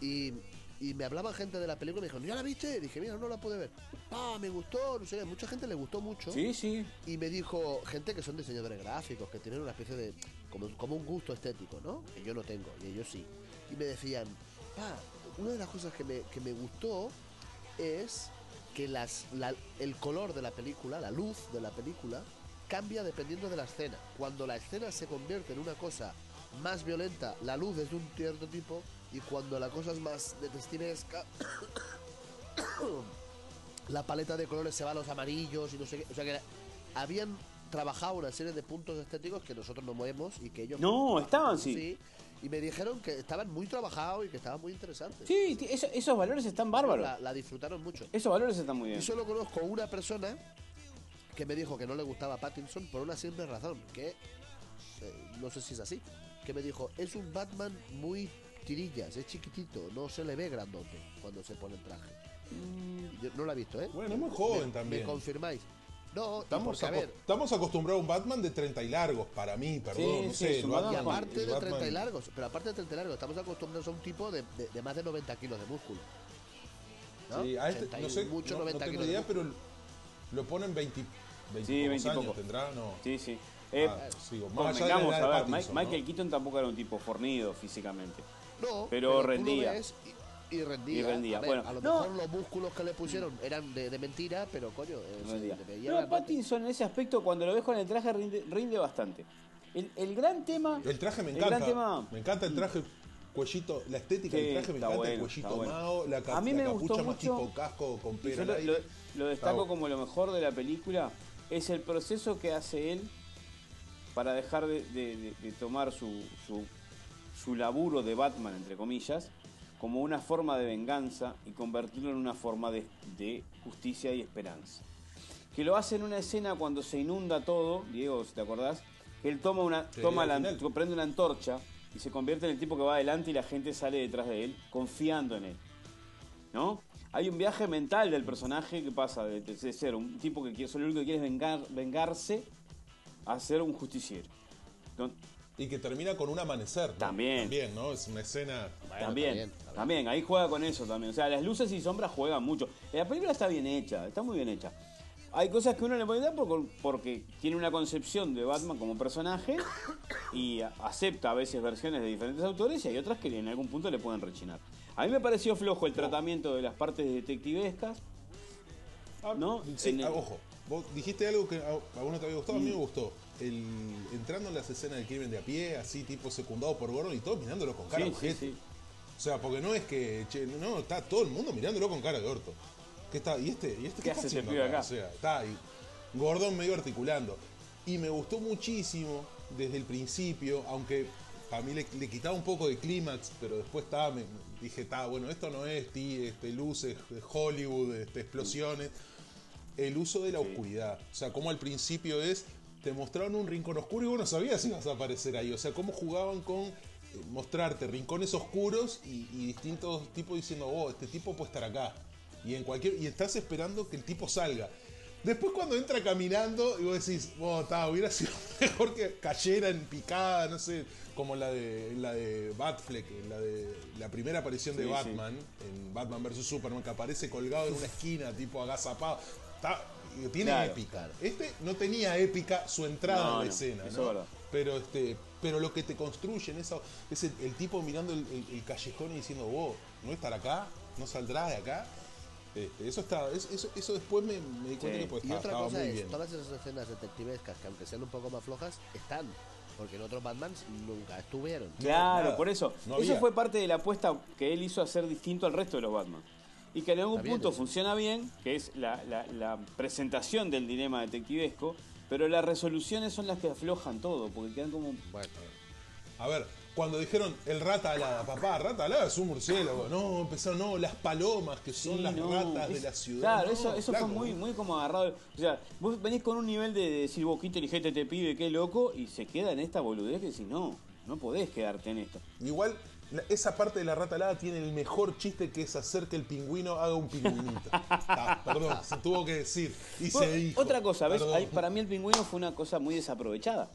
Y, y me hablaban gente de la película y me dijeron, ¿ya la viste? Y dije, mira, no la pude ver. Ah, me gustó, no sé qué. Mucha gente le gustó mucho. Sí, sí. Y me dijo gente que son diseñadores gráficos, que tienen una especie de. Como, como un gusto estético, ¿no? Que yo no tengo, y ellos sí. Y me decían, pa, una de las cosas que me, que me gustó es que las, la- el color de la película, la luz de la película, cambia dependiendo de la escena. Cuando la escena se convierte en una cosa más violenta, la luz es de un cierto tipo, y cuando la cosa es más detestinesca, (coughs) la paleta de colores se va a los amarillos y no sé qué. O sea que habían trabajado una serie de puntos estéticos que nosotros no vemos y que ellos... No, estaban, sí. Y me dijeron que estaban muy trabajados y que estaban muy interesantes. Sí, eso- esos valores están bárbaros. La, la disfrutaron mucho. Esos valores están muy bien. Y solo conozco una persona que me dijo que no le gustaba Pattinson por una simple razón, que eh, no sé si es así, que me dijo, es un Batman muy tirillas, es chiquitito, no se le ve grandote cuando se pone el traje. Yo no lo he visto, ¿eh? Bueno, es muy joven Me- también. ¿Me confirmáis? No, Estamos, porque, a ver, estamos acostumbrados a un Batman de 30 y largos, para mí, perdón, Sí, no sí, sé. Batman y aparte el de Batman- 30 y largos, pero aparte de 30 y largos, estamos acostumbrados a un tipo de, de- de más de 90 kilos de músculo. ¿no? Sí, a este, 80 y no sé, mucho, no, no 90 tengo kilos de idea, pero lo ponen 20, 20 Sí, 20 y años, poco. ¿tendrá? No. Sí, sí. Eh, Ah, sigo, más allá de la convengamos, edad de a ver, Pattinson, Michael ¿no? Keaton tampoco era un tipo fornido físicamente. No, Pero tú lo rendía. ves y, y rendía. Y rendía. A, ver, Bueno, a lo no. mejor los músculos que le pusieron eran de, de mentira, pero coño, eh, se Rendía. le veía No. Pattinson en ese aspecto, cuando lo ves con el traje, rinde, rinde bastante. El, el gran tema. El traje me el encanta. gran tema- Me encanta el traje, cuellito, la estética Sí, del traje me encanta, bueno, el cuellito bueno. mao, la, ca- A mí la me capucha gustó más mucho- tipo casco con pera lo, lo- lo destaco como lo mejor de la película es el proceso que hace él para dejar de, de- de- de tomar su, su, su laburo de Batman, entre comillas, como una forma de venganza y convertirlo en una forma de, de justicia y esperanza. Que lo hace en una escena cuando se inunda todo, Diego, si te acordás, que él toma una, Sí, toma la, prende una antorcha y se convierte en el tipo que va adelante y la gente sale detrás de él, confiando en él. ¿no? Hay un viaje mental del personaje que pasa de, de ser un tipo que quiere, solo lo único que quiere es vengar, vengarse a ser un justiciero. Don- Y que termina con un amanecer. ¿no? También. También, ¿no? Es una escena. Bueno, también, también, ahí juega con eso también. O sea, las luces y sombras juegan mucho. La película está bien hecha, está muy bien hecha. Hay cosas que uno le puede dar por- porque tiene una concepción de Batman como personaje (coughs) y acepta a veces versiones de diferentes autores y hay otras que en algún punto le pueden rechinar. A mí me pareció flojo el tratamiento de las partes detectivescas. Ah, ¿No? Sí, En el- ah, ojo. Vos dijiste algo que a a vos no te había gustado, a mí me gustó. El, entrando en las escenas del crimen de a pie, así tipo secundado por Gordon y todo mirándolo con cara Sí, de sí, sí. O sea, porque no es que, che, no, está todo el mundo mirándolo con cara de orto. ¿Qué está? ¿Y este? ¿Y este ¿Qué está hace ese pibe acá? O sea, está ahí. Gordon medio articulando. Y me gustó muchísimo desde el principio, aunque a mí le, le quitaba un poco de clímax, pero después estaba, me, dije, está, bueno, esto no es ti, este, luces, Hollywood, este, explosiones. El uso de la oscuridad. O sea, como al principio es, te mostraron un rincón oscuro y vos no sabías si ibas a aparecer ahí. O sea, cómo jugaban con eh, mostrarte rincones oscuros y, y distintos tipos diciendo, oh, este tipo puede estar acá. Y en cualquier. Y estás esperando que el tipo salga. Después cuando entra caminando y vos decís, oh, ta, hubiera (laughs) sido mejor que cayera en picada, no sé, como la de la de Batfleck, la de la primera aparición de Sí, sí. Batman, en Batman vs Superman, que aparece colgado en una esquina, tipo agazapado. Está, tiene Claro, épica. Este no tenía épica su entrada No, en la no, escena. Pero este, pero lo que te construyen esa, es el, el tipo mirando el, el- el callejón y diciendo, vos, ¿no estar acá? ¿No saldrás de acá? Este, eso está, es- eso, eso después me, me di cuenta Sí. que pues, Y estaba, otra estaba cosa muy es, bien. todas esas escenas detectivescas, que aunque sean un poco más flojas, están. Porque en otros Batmans nunca estuvieron. Claro, por eso. No eso había. fue parte de la apuesta que él hizo hacer distinto al resto de los Batman. Y que en algún bien punto funciona bien, que es la, la- la presentación del dilema detectivesco, pero las resoluciones son las que aflojan todo, porque quedan como... Bueno, A ver, cuando dijeron el rata alada, papá, rata alada es un murciélago. No, empezaron, no, las palomas que son Sí, las no, ratas de la ciudad. Claro, No, eso, eso fue muy, muy como agarrado. O sea, vos venís con un nivel de decir, vos, qué inteligente te pibe, qué loco, y se queda en esta boludez que decís, no, no podés quedarte en esto. Igual, esa parte de la rata alada tiene el mejor chiste que es hacer que el pingüino haga un pingüinito. (laughs) Ah, perdón, se tuvo que decir. Y Bueno, se dijo. Otra cosa, ¿ves? Ahí, para mí el pingüino fue una cosa muy desaprovechada.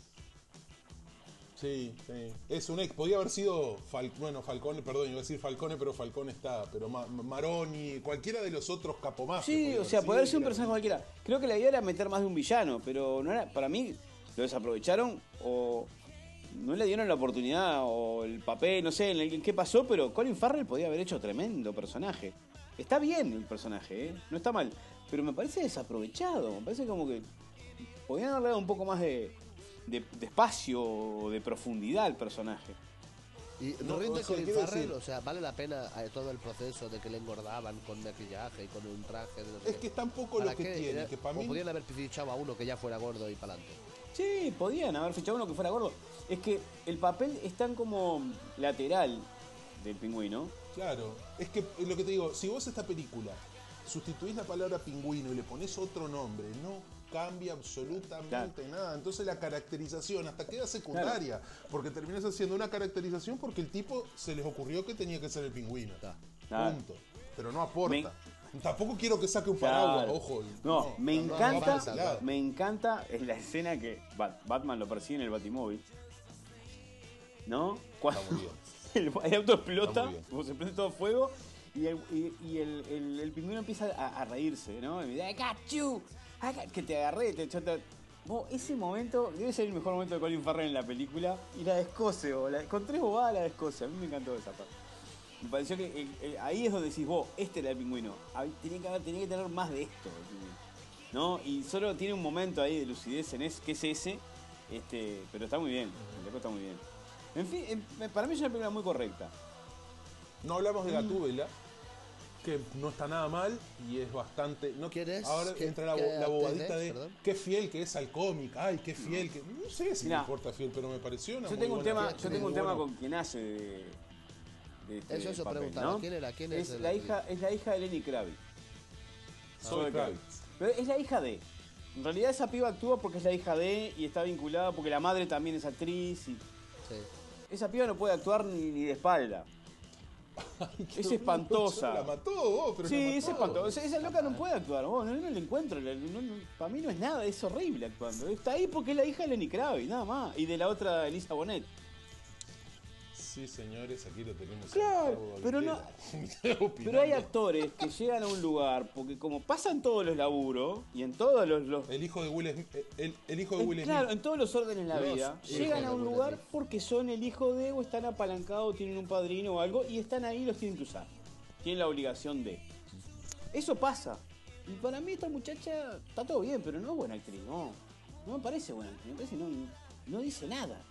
Sí, sí. Es un ex. Podía haber sido. Fal- bueno, Falcone, perdón, iba a decir Falcone, pero Falcone está. Pero Ma- Maroni, cualquiera de los otros capomafias. Sí, o sea, haber sido un claro. personaje cualquiera. Creo que la idea era meter más de un villano, pero no era, para mí lo desaprovecharon o no le dieron la oportunidad o el papel, no sé en el- en qué pasó, pero Colin Farrell podía haber hecho tremendo personaje. Está bien el personaje, ¿eh? no está mal, pero me parece desaprovechado, me parece como que podían haberle dado un poco más de, de, de espacio o de profundidad al personaje. Y No, rinde Colin Farrell, decir- o sea, vale la pena eh, todo el proceso de que le engordaban con maquillaje y con un traje. de no sé Es que tampoco ¿Para lo que qué? tiene, Era- que para mí. podían haber fichado a uno que ya fuera gordo y para adelante. Sí, podían haber fichado uno que fuera gordo. Es que el papel es tan como lateral del pingüino. Claro, es que lo que te digo, si vos esta película sustituís la palabra pingüino y le pones otro nombre, no cambia absolutamente nada. Entonces la caracterización hasta queda secundaria, porque terminas haciendo una caracterización porque el tipo se les ocurrió que tenía que ser el pingüino. Claro. Punto. Pero no aporta. Me- Tampoco quiero que saque un paraguas, ojo. No, me no, encanta, me encanta es la escena que Bat- Batman lo persigue en el Batimóvil. ¿No? Cuando el, (laughs) el auto explota, se prende todo fuego y el, y, y el, el- el pingüino empieza a, a reírse, ¿no? Y me dice, I got you, I got-" que te agarré, te te- Vos, ese momento debe ser el mejor momento de Colin Farrell en la película y la descoce, o la, con tres bobadas la descoce. A mí me encantó esa parte. Me pareció que el- el- ahí es donde decís vos, este era el pingüino. Tenía que, haber- tenía que tener más de esto. ¿No? Y solo tiene un momento ahí de lucidez en es, que es ese. Este, pero está muy bien. El loco está muy bien. En fin, em- para mí es una película muy correcta. No hablamos de Mm. Gatúbela, que no está nada mal y es bastante. No, ¿Quién es? Ahora ¿Qué- entra la, qué bo- la bobadita tenés? de Perdón. qué fiel que es al cómic, ay, qué fiel que. No sé si Mirá. me importa fiel, pero me pareció una Yo tengo un tema, yo tengo un bueno. tema con quien hace de, de este Eso, eso papel, preguntaba, ¿no? ¿quién era? ¿Quién es es el la hija, es la hija de Lenny Kravitz. Zoe Kravitz. Pero es la hija de. En realidad esa piba actúa porque es la hija de y está vinculada porque la madre también es actriz y Sí. Esa piba no puede actuar ni, ni de espalda. (laughs) Ay, Es espantosa. La mató vos, pero Sí, la es mató. espantoso. Esa loca no puede actuar. vos, no, no le encuentro. para mí no es nada, es horrible actuando. Está ahí porque es la hija de Lenny Kravitz, nada más. Y de la otra Elisa Bonet. Sí, señores, aquí lo tenemos. Claro, pero. Opinando. (laughs) Pero hay actores que llegan a un lugar porque como pasan todos los laburos y en todos los, los- El hijo de Will Smith. El, el hijo de Will Smith. claro, en todos los órdenes de la Los vida, llegan a un lugar porque son el hijo de o están apalancados, tienen un padrino o algo y están ahí y los tienen que usar. Tienen la obligación de. Eso pasa. Y para mí esta muchacha está todo bien, pero no es buena actriz, no. No me parece buena actriz, me parece que no, no dice nada.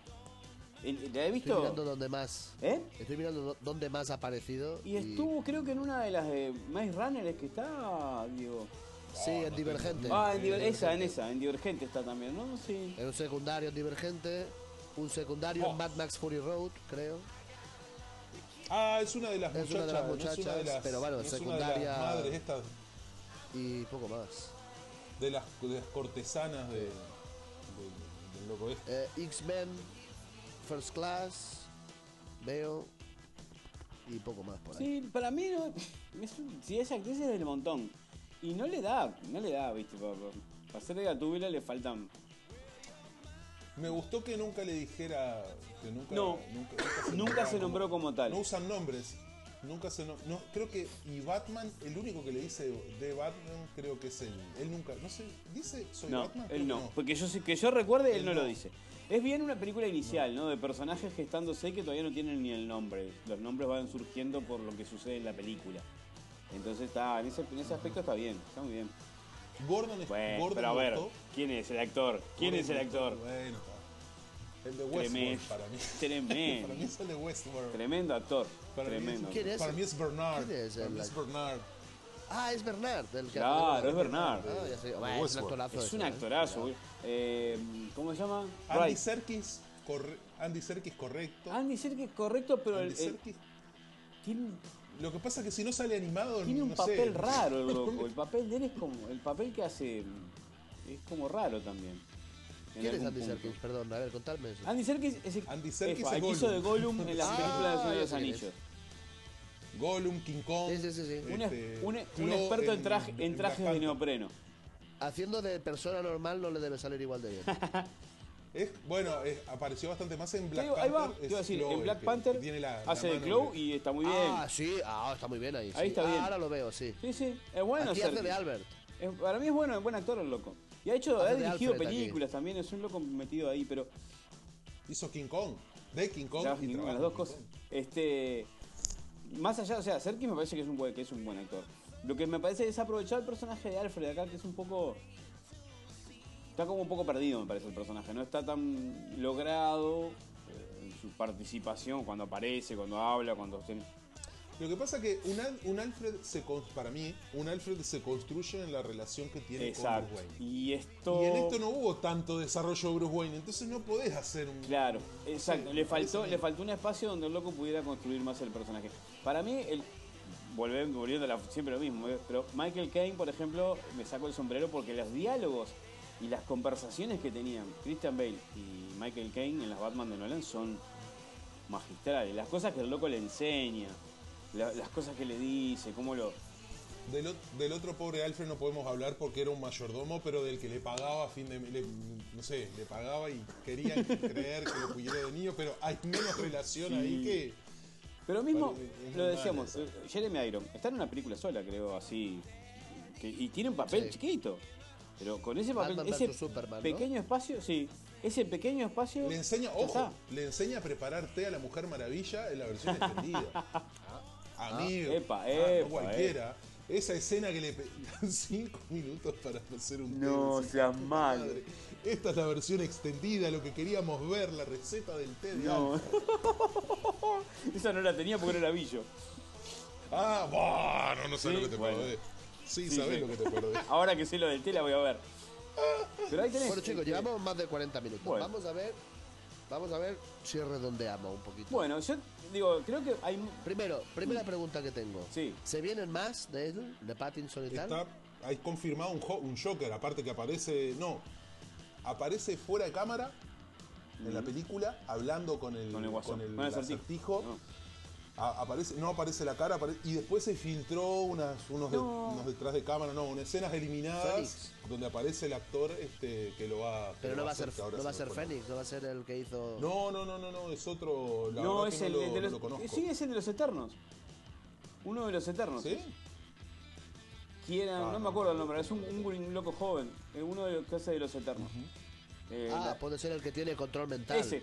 La he Estoy visto. mirando dónde más. ¿Eh? Estoy mirando dó- dónde más ha aparecido. Y estuvo, creo que en una de las de Maze Runner es que está, digo. Sí, en Divergente. Ah, en Diver- esa, en esa, en Divergente está también, ¿no? Sí. En un secundario en Divergente. Un secundario Oh. en Mad Max Fury Road, creo. Ah, es una de las Es muchachas. una de las no es una de muchachas, las- pero bueno, no es una de secundaria- las madres estas, Y poco más. de las, de las cortesanas de, de- del loco este. Eh, X-Men, First Class, veo. Y poco más por ahí. Sí, para mí, no, es un- si es actriz es del montón. Y no le da, no le da, viste, para, para hacer de Gatúbela le faltan. Me gustó que nunca le dijera. Que nunca, No, nunca, nunca se nombró como tal. No usan nombres. Nunca se no, no, creo que y Batman el único que le dice de Batman creo que es él. Él nunca, no sé, dice soy No, Batman. Él no. Porque yo sé- que yo recuerde, él, Él no, lo dice. Es bien una película inicial, ¿no? De personajes gestándose que todavía no tienen ni el nombre. Los nombres van surgiendo por lo que sucede en la película. Entonces está, en ese, en ese aspecto está bien, está muy bien. Gordon es Bueno, Gordon pero a ver, gustó. ¿quién es el actor? ¿Quién Gordon es el actor? Bueno, el de Westworld Tremendo. para mí. (laughs) Tremendo. (laughs) para mí es el de Westworld. Tremendo actor. Para mí es- tremendo. ¿Quién es? Para mí es Bernard. ¿Quién es Para el mí es? Bernard. Ah, es Bernard. Del que Claro, es Bernard. Ah, ya sé. De Bueno, es un actorazo. Es un ¿eh? actorazo. güey. Eh, ¿Cómo se llama? Andy Right. Serkis, corre- Andy Serkis correcto. Andy Serkis correcto, pero el- Andy el- Serkis. tiene, Lo que pasa es que si no sale animado, tiene un no papel sé. raro (laughs) el loco. El papel de él es como. El papel que hace. Es como raro también. ¿Quién es Andy punto. Serkis? Perdón, a ver, contadme eso. Andy Serkis es el, Andy Serkis es el hizo de Gollum. En las Ah, películas de Señor de los. Anillos. Gollum, King Kong. Sí, sí, sí, sí. Un, este, un- experto en, traje, en en trajes de neopreno. Haciendo de persona normal no le debe salir igual de bien. (laughs) Es, bueno, es- apareció bastante más en Black digo, ahí Panther. va, te es iba a decir, Claw en Black Panther que tiene la- la hace de de- y está muy bien. Ah, sí, ah, está muy bien ahí. Ahí sí. está Ah, bien. Ahora lo veo, sí. Sí, sí, es bueno Aquí hace de Albert. Es- para mí es bueno, es buen actor el loco. Y ha hecho, Hace ha dirigido Alfred aquí. películas también, es un loco metido ahí, pero Hizo King Kong. De King Kong. y las dos King cosas. Kong. Este, más allá, o sea, Serkis me parece que es un buen, que es un buen actor. Lo que me parece es aprovechar el personaje de Alfred acá, que es un poco está como un poco perdido, me parece el personaje. No está tan logrado eh, en su participación cuando aparece, cuando habla, cuando tiene- Lo que pasa que un, un Alfred, se, para mí, un Alfred se construye en la relación que tiene Exacto. con Bruce Wayne. Y esto Y en esto no hubo tanto desarrollo de Bruce Wayne, entonces no podés hacer un... Claro, exacto. Le faltó, le faltó un espacio donde el loco pudiera construir más el personaje. Para mí, el volviendo, volviendo a la- siempre lo mismo, ¿eh? pero Michael Caine, por ejemplo, me sacó el sombrero porque los diálogos y las conversaciones que tenían Christian Bale y Michael Caine en las Batman de Nolan son magistrales. Las cosas que el loco le enseña, la- las cosas que le dice, cómo lo. Del, ot- del otro pobre Alfred no podemos hablar porque era un mayordomo, pero del que le pagaba a fin de... le- no sé, le pagaba y querían (laughs) creer que lo cuidara de niño, pero hay menos relación Sí. ahí que... Pero mismo, Vale, lo decíamos, eh, Jeremy Iron está en una película sola, creo, así. que- y tiene un papel Sí. chiquito. Pero con ese papel, Batman ese Superman, ¿no? pequeño espacio, sí, ese pequeño espacio. Le enseña, ojo, está. le enseña a preparar té a la Mujer Maravilla en la versión extendida. (laughs) Amigo, Epa, ah, epa, no cualquiera. Esa escena que le pedían (laughs) cinco minutos para hacer un té. No seas "Puta malo". madre, Esta es la versión extendida, lo que queríamos ver, la receta del té de No. (laughs) Esa no la tenía porque no era billo. Ah, bueno, no sabes Sí, lo que te bueno. perdés. Sí, Sí, sabes sí. lo que te perdés. (laughs) Ahora que sé lo del té la voy a ver. Pero ahí tenés. Bueno, chicos, llevamos más de 40 minutos. Bueno. Vamos a ver. Vamos a ver si redondeamos un poquito. Bueno, yo digo, creo que hay. Primero, primera pregunta que tengo. Sí. ¿Se vienen más de él? ¿De Pattinson y tal? Está, hay confirmado un, un Joker, aparte que aparece. No, aparece fuera de cámara en la película, hablando con el, Con el guasón, con el con el acertijo. acertijo. No. A- aparece, no aparece la cara y después se filtró unas, unos, de- No. unos detrás de cámara, no, unas escenas eliminadas donde aparece el actor este, que lo va Pero no va a hacer, ser, no va a se ser Fénix, no va a ser el que hizo. No, no, no, no, no, es otro. La no, es que el no de lo, los. lo conozco. Sí, es el de los Eternos. Uno de los Eternos. ¿Sí? ¿Quién era? Ah, no me no, acuerdo el no, nombre, es un, un loco joven. eh, Uno de los que hace de los Eternos. Eh, ah, la- puede ser el que tiene control mental. ese,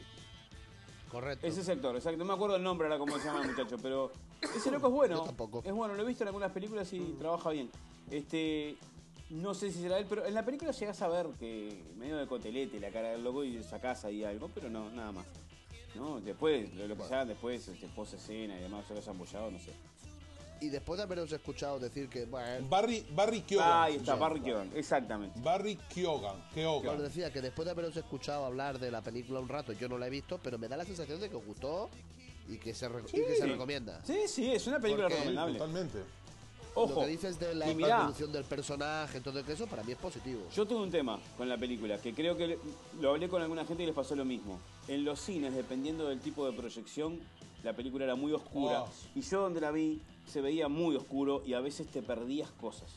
Correcto. ese sector, exacto. No me acuerdo el nombre ahora cómo se llama el muchacho, pero ese loco es bueno. Yo tampoco. Es bueno, lo he visto en algunas películas y trabaja bien. Este. No sé si será él, pero en la película llegás a ver que medio de cotelete la cara del loco y sacás ahí algo, pero no, nada más. ¿No? Después, lo, lo que sea después, este, post escena y demás, se lo hayan apoyado, no sé. Y después de haberos escuchado decir que, bueno, Barry, Barry Keoghan. Ah, ahí está. Barry Keoghan, exactamente. Barry Keoghan. Keoghan. os decía que después de haberos escuchado hablar de la película un rato, yo no la he visto, pero me da la sensación de que os gustó y que se, re- y que se recomienda. Sí, sí, es una película Porque- recomendable. Totalmente. Ojo, Lo que dices de la evolución del personaje, todo eso, para mí es positivo. yo tuve un tema con la película, que creo que lo hablé con alguna gente y les pasó lo mismo. En los cines, dependiendo del tipo de proyección, la película era muy oscura. Oh. Y yo donde la vi, se veía muy oscuro y a veces te perdías cosas.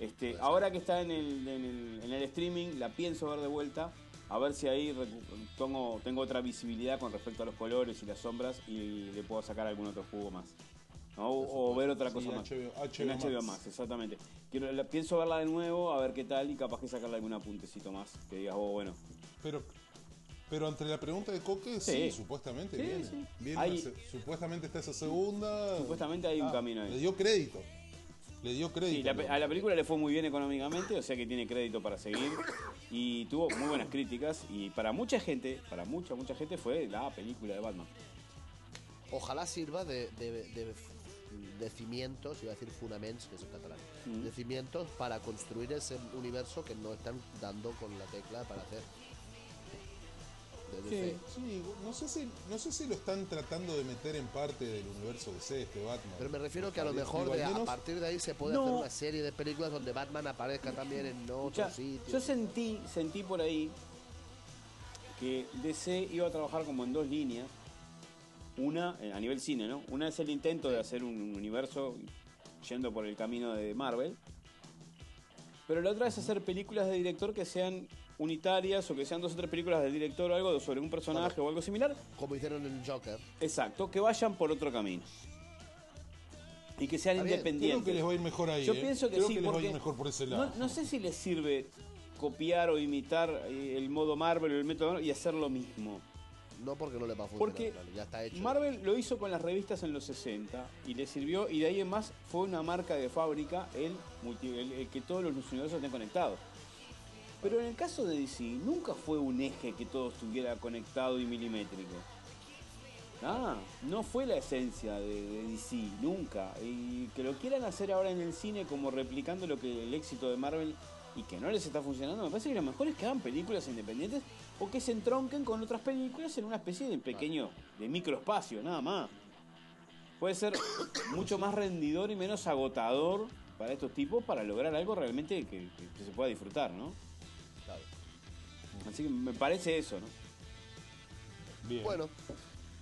Este, ahora que está en el, en, el, en el streaming, la pienso ver de vuelta, a ver si ahí tengo otra visibilidad con respecto a los colores y las sombras y le puedo sacar algún otro jugo más. ¿No? O, o ver otra Sí, cosa más. HBO en HBO Max. Max, exactamente. Quiero, la- pienso verla de nuevo, a ver qué tal y capaz que sacarle algún apuntecito más. Que digas, oh, bueno. Pero, pero entre la pregunta de Coque, sí, Sí. supuestamente Sí, viene. sí. Hay- supuestamente está esa segunda. Supuestamente hay un camino ahí. Le dio crédito. Le dio crédito. Sí, la a la película le fue muy bien económicamente, o sea que tiene crédito para seguir. Y tuvo muy buenas críticas. Y para mucha gente, para mucha, mucha gente fue la película de Batman. Ojalá sirva de, de, de- de cimientos, iba a decir fundaments, que es en catalán, Mm. de cimientos para construir ese universo que no están dando con la tecla para hacer. Sí, no sé, si, no sé si lo están tratando de meter en parte del universo DC, este Batman. Pero me refiero que a lo mejor de- a partir de ahí se puede No. hacer una serie de películas donde Batman aparezca también en Ya, otros yo sentí, sentí por ahí que DC iba a trabajar como en dos líneas. Una, eh, a nivel cine, ¿no? Una es el intento de hacer un universo yendo por el camino de Marvel. Pero la otra es hacer películas de director que sean unitarias o que sean dos o tres películas del director o algo sobre un personaje o algo similar. Como hicieron en Joker. Exacto, que vayan por otro camino. Y que sean Está bien, independientes. Creo que les va a ir mejor ahí. Yo ¿eh? pienso que Creo sí, que les va a porque ir mejor por ese lado. no, no sé si les sirve copiar o imitar eh, el modo Marvel o el método Marvel y hacer lo mismo. No porque no le va a funcionar. Porque claro, ya está hecho. Marvel lo hizo con las revistas en los 60 y le sirvió y de ahí en más fue una marca de fábrica el, multi- el- el que todos los universos estén conectados. Pero en el caso de DC nunca fue un eje que todo estuviera conectado y milimétrico. Ah, no fue la esencia de, de DC, nunca. Y que lo quieran hacer ahora en el cine como replicando lo que el éxito de Marvel y que no les está funcionando, me parece que lo mejor es que hagan películas independientes o que se entronquen con otras películas en una especie de pequeño, de microespacio, nada más. Puede ser (coughs) mucho más rendidor y menos agotador para estos tipos para lograr algo realmente que, se pueda disfrutar, ¿no? Claro. Así que me parece eso, ¿no? Bien. Bueno,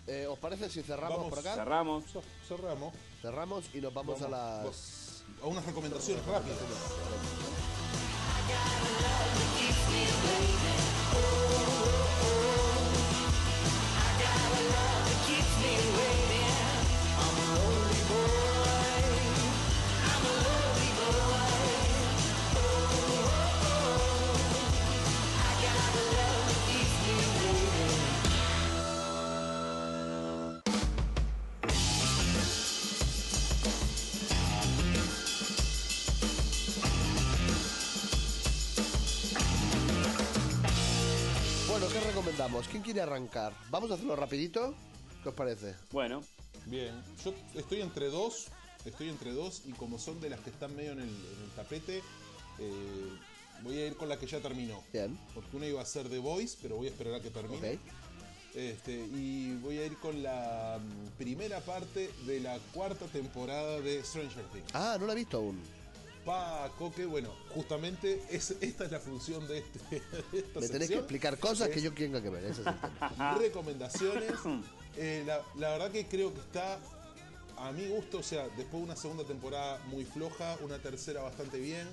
eh, ¿os parece si cerramos Vamos, por acá? Cerramos. Cer- Cerramos. Cerramos y nos vamos, Vamos, a las... A unas recomendaciones rápidas. ¿Qué recomendamos? ¿Quién quiere arrancar? Vamos a hacerlo rapidito. ¿Qué os parece? Bueno, Bien. Yo estoy entre dos. Estoy entre dos y como son de las que están medio en el, en el tapete, eh, voy a ir con la que ya terminó. Bien. Porque una iba a ser The Voice, pero voy a esperar a que termine. Ok. Este, y voy a ir con la mm, primera parte de la cuarta temporada de Stranger Things. Ah, no lo he visto aún. Pa, Coque, bueno, justamente es, esta es la función de, este, (laughs) de esta Me tenés que explicar cosas que yo tenga que ver. Ese es el tema. (laughs) recomendaciones (laughs) Eh, la, la verdad que creo que está a mi gusto, o sea, después de una segunda temporada muy floja, una tercera bastante bien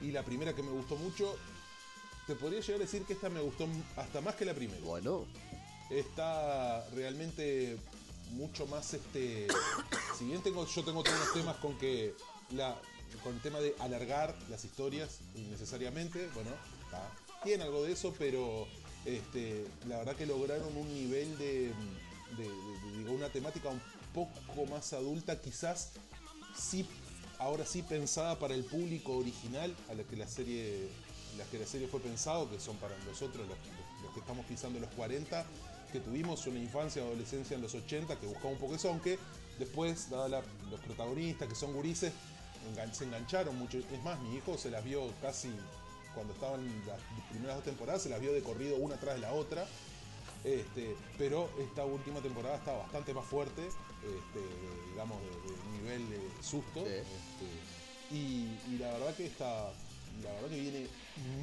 y la primera que me gustó mucho, te podría llegar a decir que esta me gustó hasta más que la primera. Bueno, Está realmente mucho más este. (coughs) Si bien tengo, yo tengo todos los temas con que la. Con el tema de alargar las historias innecesariamente, bueno, tiene algo de eso, pero este, la verdad que lograron un nivel de, de- digo, una temática un poco más adulta, quizás sí, ahora sí pensada para el público original, a la que la serie, la que la serie fue pensado, que son para nosotros los que estamos pisando los 40, que tuvimos una infancia, adolescencia en los 80, que buscaba un poco eso, aunque después, dada la- los protagonistas que son gurises, engan- se engancharon mucho. Es más, mi hijo se las vio casi cuando estaban las primeras dos temporadas, se las vio de corrido una tras de la otra. Este, pero esta última temporada está bastante más fuerte, este, digamos, de, de nivel de susto. Sí. este, y, y la verdad que está. La verdad que viene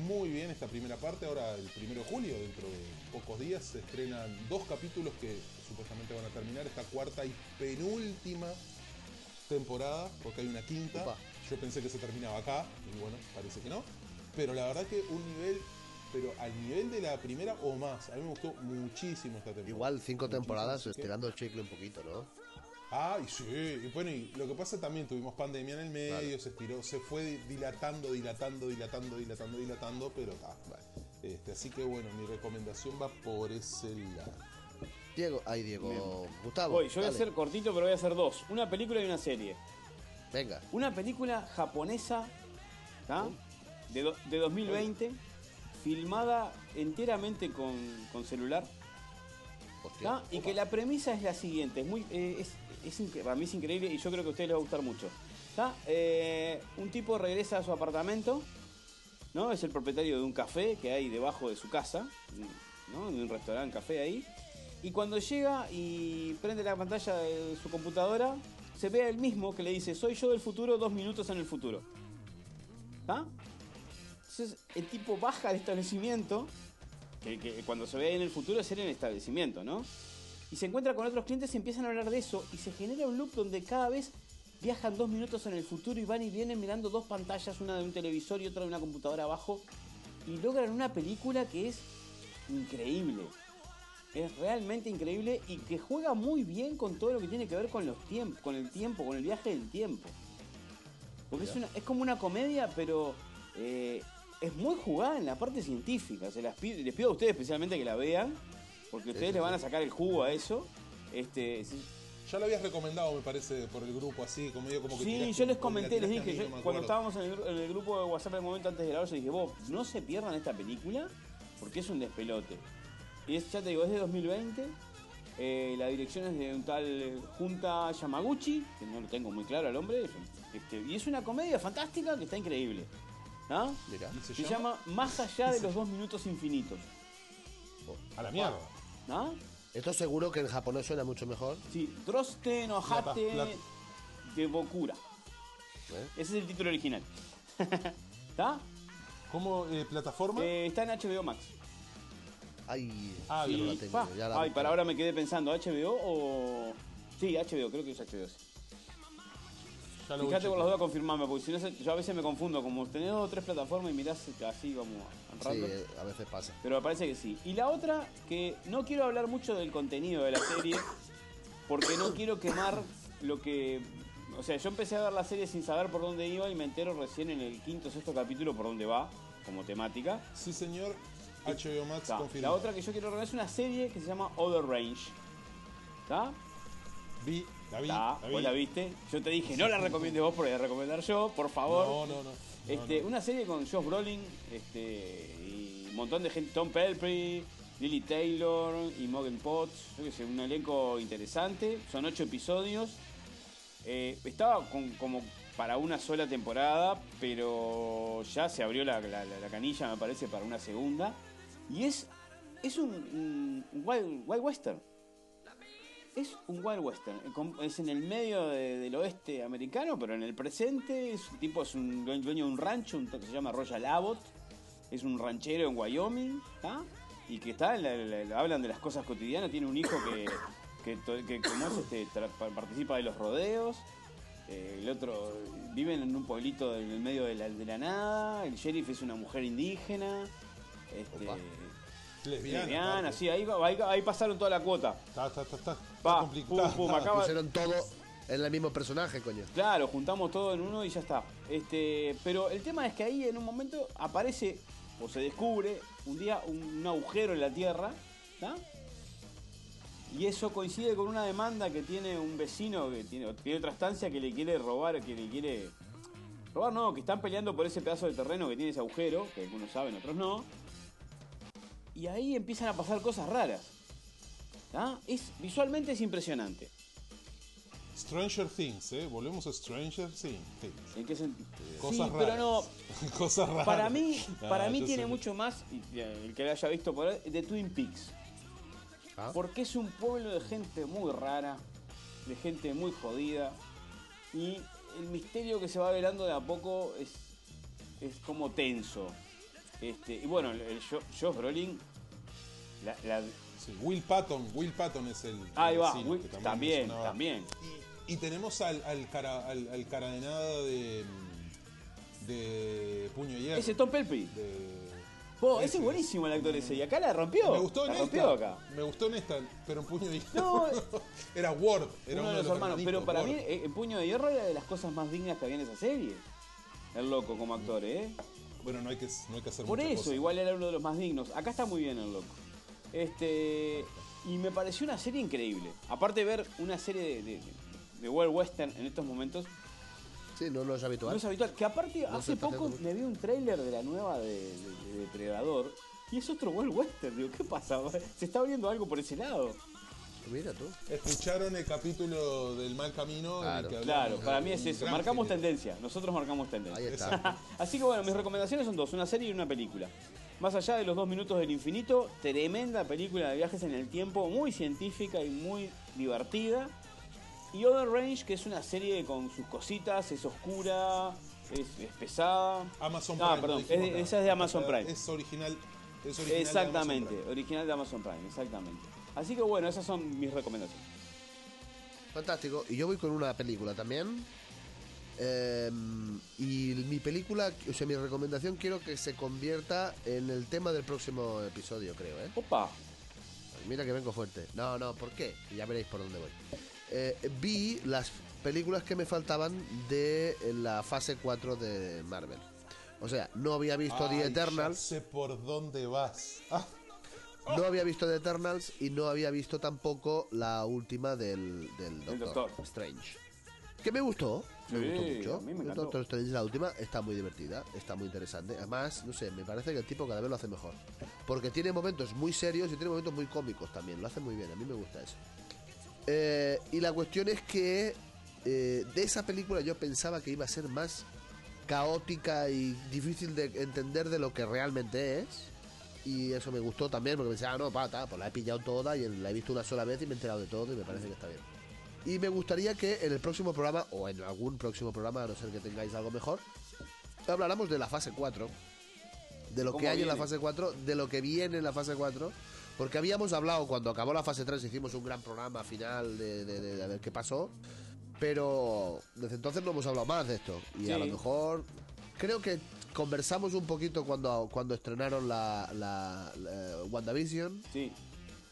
muy bien esta primera parte. Ahora, el primero de julio, dentro de pocos días, se estrenan dos capítulos que supuestamente van a terminar esta cuarta y penúltima temporada, porque hay una quinta. Yo pensé que se terminaba acá, y bueno, parece que no. Pero la verdad que un nivel, pero al nivel de la primera o más. A mí me gustó muchísimo esta temporada. igual cinco Muchísimo, temporadas estirando el chicle un poquito, ¿no? Ah, y sí, y bueno, y lo que pasa también tuvimos pandemia en el medio, se estiró, se fue dilatando, dilatando, dilatando, dilatando, dilatando, pero está. Este, así que bueno, mi recomendación va por ese lado. Diego, ay Diego, Gustavo. Voy, yo voy a hacer cortito, pero voy a hacer dos. Una película y una serie. Venga, Una película japonesa ¿tá? de, do- de 2020, filmada enteramente con, con celular. hostia. Y que la premisa es la siguiente, es muy, eh, es, para mí es increíble y yo creo que a ustedes les va a gustar mucho. Eh, un tipo regresa a su apartamento, ¿no? Es el propietario de un café que hay debajo de su casa, ¿no? De un restaurante, café ahí. Y cuando llega y prende la pantalla de su computadora, se ve a él mismo que le dice, soy yo del futuro, dos minutos en el futuro. ¿Tá? Entonces el tipo baja al establecimiento, que, cuando se ve en el futuro es en el establecimiento, ¿no? Y se encuentra con otros clientes y empiezan a hablar de eso y se genera un loop donde cada vez viajan dos minutos en el futuro y van y vienen mirando dos pantallas, una de un televisor y otra de una computadora abajo y logran una película que es increíble. Es realmente increíble y que juega muy bien con todo lo que tiene que ver con los tiempos, con el tiempo, con el viaje del tiempo. Porque es, una- es como una comedia, pero eh, es muy jugada en la parte científica. Se las pido- les pido a ustedes especialmente que la vean, porque ustedes sí, le van a sacar el jugo a eso. Este, Ya lo habías recomendado, me parece, por el grupo, así, como como que Sí, yo les comenté, les dije, mí, yo- cuando estábamos en el, en el grupo de WhatsApp el momento antes de grabar, yo dije, vos, no se pierdan esta película, porque es un despelote. Y es, ya te digo, es de 2020, eh, la dirección es de un tal eh, Junta Yamaguchi, que no lo tengo muy claro al hombre, este, y es una comedia fantástica que está increíble. ¿no? Mira. ¿Y se Se llama? llama Más allá de los dos minutos infinitos. A la mierda. ¿No? Esto seguro que en japonés suena mucho mejor. Sí, Droste no Hate de Bokura. ¿eh? Ese es el título original. (laughs) ¿Está? ¿Cómo eh, plataforma? Eh, está en HBO Max. Ay, Ah, no la tengo. Ya la Ay, para ahora me quedé pensando, ¿HBO o...? Sí, HBO, creo que es HBO. sí. Ya lo Fíjate por las dudas confirmarme, porque si no, se- yo a veces me confundo. Como tenés dos o tres plataformas y mirás así, vamos Sí, eh, a veces pasa. Pero me parece que sí. Y la otra, que no quiero hablar mucho del contenido de la serie, porque no quiero quemar lo que... O sea, yo empecé a ver la serie sin saber por dónde iba y me entero recién en el quinto o sexto capítulo por dónde va, como temática. Sí, señor. HBO Max. La otra que yo quiero recomendar es una serie que se llama Other Range. ¿Está? Vi, la vi. La vi. vos la viste. Yo te dije, no la recomiendes vos porque la recomendar yo, por favor. No, no, no. Este, No. Una serie con Josh Brolin este, y un montón de gente, Tom Pelphrey, Lily Taylor y Morgan Potts, yo qué sé, un elenco interesante, son ocho episodios. Eh, estaba con- como para una sola temporada, pero ya se abrió la, la- la- la canilla, me parece, para una segunda. Y es, es un, wild, wild western. Es un wild western. Eh, Es en el medio de- del oeste americano, pero en el presente es un tipo es un due- dueño de un rancho, un que se llama Royal Abbott. Es un ranchero en Wyoming, ¿tá? Y que está, hablan de las cosas cotidianas. Tiene un hijo que, que, este, participa de los rodeos. eh, el otro viven en un pueblito en el medio de la nada. El sheriff es una mujer indígena. Este. Lesbiana. lesbiana, aparte. sí, ahí, va- ahí, ahí pasaron toda la cuota. Está, está, está, está, está Pa, complicado. pum, pum, acaba- Pusieron todo en el mismo personaje, coño. Claro, juntamos todo en uno y ya está. Este, pero el tema es que ahí en un momento aparece o se descubre un día un, un agujero en la tierra, ¿está? Y eso coincide con una demanda que tiene un vecino que tiene, tiene otra estancia que le quiere robar, que le quiere robar, no, que están peleando por ese pedazo de terreno que tiene ese agujero, que algunos saben, otros no. Y ahí empiezan a pasar cosas raras. visualmente es impresionante. Stranger Things, ¿eh? Volvemos a Stranger Things. ¿En qué sentido? Cosas sí, raras. pero no, (laughs) Cosas raras. Para mí, Ah, para mí tiene sé. mucho más, el que lo haya visto por ahí, de Twin Peaks. Ah. Porque es un pueblo de gente muy rara, de gente muy jodida. Y el misterio que se va velando de a poco es, es como tenso. Este, y bueno, el, el Jo- Josh Brolin, la- la- Sí, Will Patton, Will Patton es el. ahí el va, vecino, Will- que también, también. Y, y tenemos al, al, cara, al, al cara de nada de. de Puño y Hierro. Ese Tom Pelpy. de- ese es buenísimo el actor ese. Y acá la rompió. Me gustó en la rompió esta. acá. Me gustó en esta, pero en Puño y Hierro. No, (laughs) era Ward. Era uno de los hermanos. Pero para Ward. mí, eh, el Puño de Hierro era de las cosas más dignas que había en esa serie. El loco como actor, ¿eh? Bueno, no hay que, no hay que hacer Por eso, cosa. igual era uno de los más dignos. Acá está muy bien el loco. Este. Y me pareció una serie increíble. Aparte de ver una serie de, de, de World Western en estos momentos, Sí, no, no es no habitual. es habitual. Que aparte, No hace poco haciendo me vi un tráiler de la nueva de, de- de Depredador. Y es otro World Western. Digo, ¿qué pasa? Se está abriendo algo por ese lado. Mira tú. Escucharon el capítulo del mal camino. en el Claro. que hablamos Claro, para mí es eso. Marcamos tendencia. Nosotros marcamos tendencia. Ahí está. (laughs) Así que bueno, mis recomendaciones son dos, una serie y una película. Más allá de los dos minutos del infinito, tremenda película de viajes en el tiempo, muy científica y muy divertida. Y Other Range, que es una serie con sus cositas, es oscura, es, es pesada. Amazon Ah, Prime. perdón, es de- acá. esa es de Amazon Prime. Es original. Es original de Exactamente, Amazon Prime. original de Amazon Prime, exactamente. Así que bueno, esas son mis recomendaciones. Fantástico. Y yo voy con una película también. Eh, y mi película, o sea, mi recomendación quiero que se convierta en el tema del próximo episodio, creo, ¿eh? Opa, Mira que vengo fuerte. No, no, ¿por qué? Ya veréis por dónde voy. Eh, vi las películas que me faltaban de la fase 4 de Marvel. O sea, no había visto Ay, The Eternals, Ya sé por dónde vas. Ah, no había visto The Eternals y no había visto tampoco la última del, del Doctor, Doctor. Strange. Que me gustó, me Sí, gustó mucho. a mí me encantó. Doctor Strange, la última, está muy divertida, está muy interesante. Además, no sé, me parece que el tipo cada vez lo hace mejor. Porque tiene momentos muy serios y tiene momentos muy cómicos también, lo hace muy bien, a mí me gusta eso. Eh, y la cuestión es que eh, de esa película yo pensaba que iba a ser más caótica y difícil de entender de lo que realmente es. Y eso me gustó también porque pensaba, ah, no, pata, pues la he pillado toda y la he visto una sola vez y me he enterado de todo y me parece que está bien. Y me gustaría que en el próximo programa, o en algún próximo programa, a no ser que tengáis algo mejor, habláramos de la fase 4. De lo ¿Cómo que hay en la viene? fase 4, de lo que viene en la fase 4. Porque habíamos hablado cuando acabó la fase 3, hicimos un gran programa final de, de- de- de a ver qué pasó. Pero desde entonces no hemos hablado más de esto. Y a Sí. lo mejor creo que conversamos un poquito cuando, cuando estrenaron la, la- la WandaVision. sí.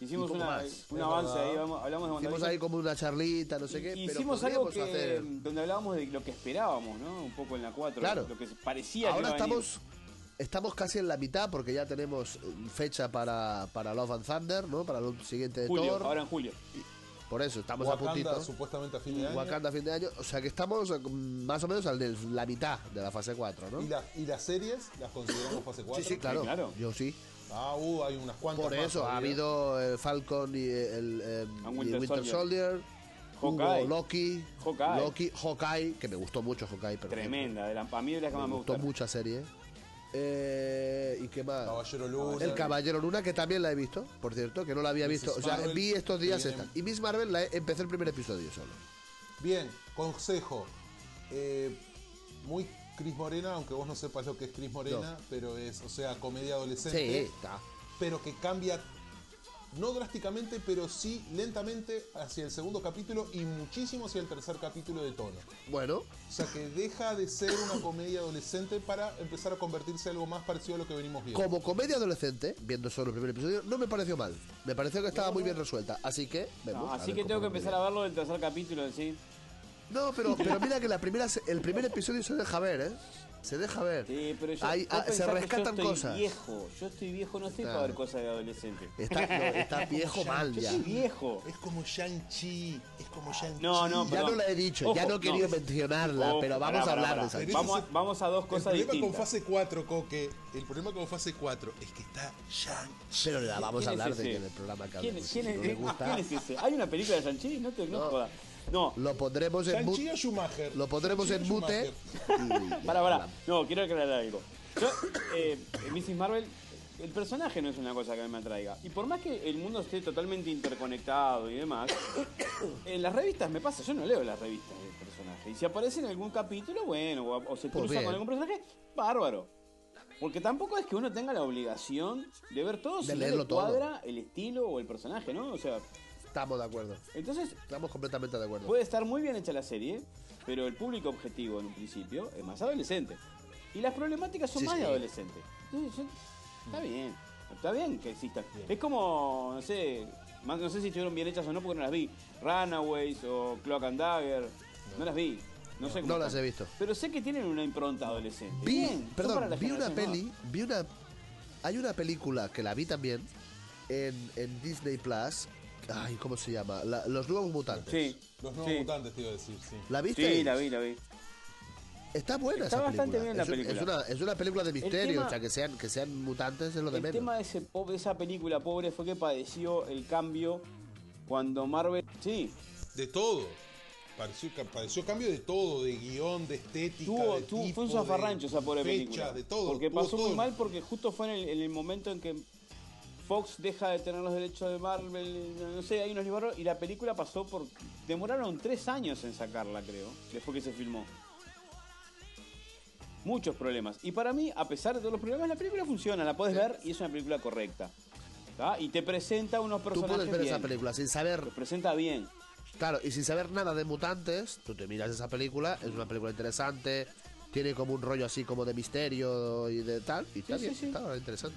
Hicimos una- más. un Es avance ahí, hablamos de Hicimos WandaVision. ahí como una charlita, no sé qué. Y- pero Hicimos algo que, hacer- donde hablábamos de lo que esperábamos, ¿no? Un poco en la 4, Claro. lo que parecía que Ahora venir. estamos estamos casi en la mitad porque ya tenemos eh, fecha para, para Love and Thunder, ¿no? Para el siguiente de julio, Thor. ahora en julio. Por eso estamos a puntito. supuestamente a fin de año. Wakanda a fin de año. O sea que estamos eh, más o menos al de la mitad de la fase 4, ¿no? ¿Y, la- y las series las consideramos fase 4? Sí, sí, claro. claro. Yo sí. Ah, uh, hay unas cuantas Por más eso ha habido el Falcon y el, eh, And y Winter Soldier. Soldier. Hawkeye. Hubo Loki. Hawkeye. Loki, Hawkeye, que me gustó mucho Hawkeye, pero Tremenda, de la, a mí de las que me más me gustó gustaron. mucha serie. Eh, ¿Y qué más? Caballero Luna. El Caballero Luna, que también la he visto, por cierto, que no la había Mrs. visto. O sea, Marvel, vi estos días esta. Y Miss Marvel la he- empecé el primer episodio solo. Bien, consejo. Eh, muy Cris Morena, aunque vos no sepas lo que es Cris Morena, pero es, o sea, comedia adolescente. Sí, está. Pero que cambia no drásticamente, pero sí lentamente hacia el segundo capítulo y muchísimo hacia el tercer capítulo de tono. Bueno, O sea que deja de ser una comedia adolescente para empezar a convertirse en algo más parecido a lo que venimos viendo. como comedia adolescente, viendo solo el primer episodio, no me pareció mal. Me pareció que estaba muy bien resuelta. Así que, vemos. No, así que tengo que empezar a verlo del tercer capítulo, ¿sí? No, pero, pero mira que la primera, el primer episodio se deja ver, ¿eh? Se deja ver. Sí, pero yo, Hay- ah, se rescatan yo estoy cosas. viejo, yo estoy viejo, no estoy Claro. para ver cosas de adolescente. Está, no, (laughs) está viejo mal Yo ya. soy viejo. Es como Shang-Chi, es como Shang-Chi. No, no, Ya no la he dicho, ya no he querido no. mencionarla, Ojo, pero vamos pará, a hablar pará. de esa. Vamos, a, vamos a dos El cosas problema distintas. con fase 4, Coque, el problema con fase 4 es que está Shang-Chi. Pero la vamos a ¿Quién es hablar de que en el programa que ¿Quién, quién es, no le gusta, ¿Quién es ese? ¿Hay una película de Shang-Chi? No te no, No. jodas. No, lo pondremos en Schumacher. Lo pondremos en mute. Para, para. No, quiero aclarar algo. Yo, eh, Mrs. Marvel, el personaje no es una cosa que a mí me atraiga. Y por más que el mundo esté totalmente interconectado y demás, en las revistas me pasa, yo no leo las revistas del personaje. Y si aparece en algún capítulo, bueno, o, o se Pues cruza bien. con algún personaje, bárbaro. Porque tampoco es que uno tenga la obligación de ver todo De si no leerlo le todo. cuadra el estilo o el personaje, ¿no? O sea, Estamos de acuerdo. entonces Estamos completamente de acuerdo. Puede estar muy bien hecha la serie, pero el público objetivo en un principio es más adolescente. Y las problemáticas son Sí, más sí. de adolescente. Entonces, está bien, está bien que existan. Es como, no sé, más- no sé si estuvieron bien hechas o no porque no las vi. Runaways o Cloak and Dagger, no, las vi. No sé cómo No las he visto. Pero sé que tienen una impronta adolescente. Vi, Bien, perdón, vi una peli, vi una... Hay una película que la vi también en, en Disney Plus. Ay, ¿cómo se llama? La- Los Nuevos. Mutantes. Sí. Los nuevos sí. mutantes, te iba a decir, sí. ¿La viste? Sí, la vi, la vi. Está buena Está esa bastante película. bien la un- película. Es, una, es una película de misterio, tema- o sea, que sean, que sean mutantes es lo de El menos. tema de, ese, po- de esa película pobre fue que padeció el cambio cuando Marvel... Sí, De todo. Pareció, pareció cambio de todo, de guion, de estética. tuvo, de tuvo- tipo, fue un zafarrancho de esa pobre fecha, película. de todo. Porque pasó todo. muy mal porque justo fue en el, en el momento en que Fox deja de tener los derechos de Marvel, no sé, hay unos libros y la película pasó por... Demoraron tres años en sacarla, creo, después que se filmó. Muchos problemas. Y para mí, a pesar de todos los problemas, la película funciona, la puedes ver y es una película correcta. ¿tá? Y te presenta unos Tú personajes puedes ver bien. esa película sin saber, Te presenta bien. claro, y sin saber nada de mutantes, tú te miras esa película, es una película interesante, tiene como un rollo así como de misterio y de tal, y está Sí, bien, sí. está interesante.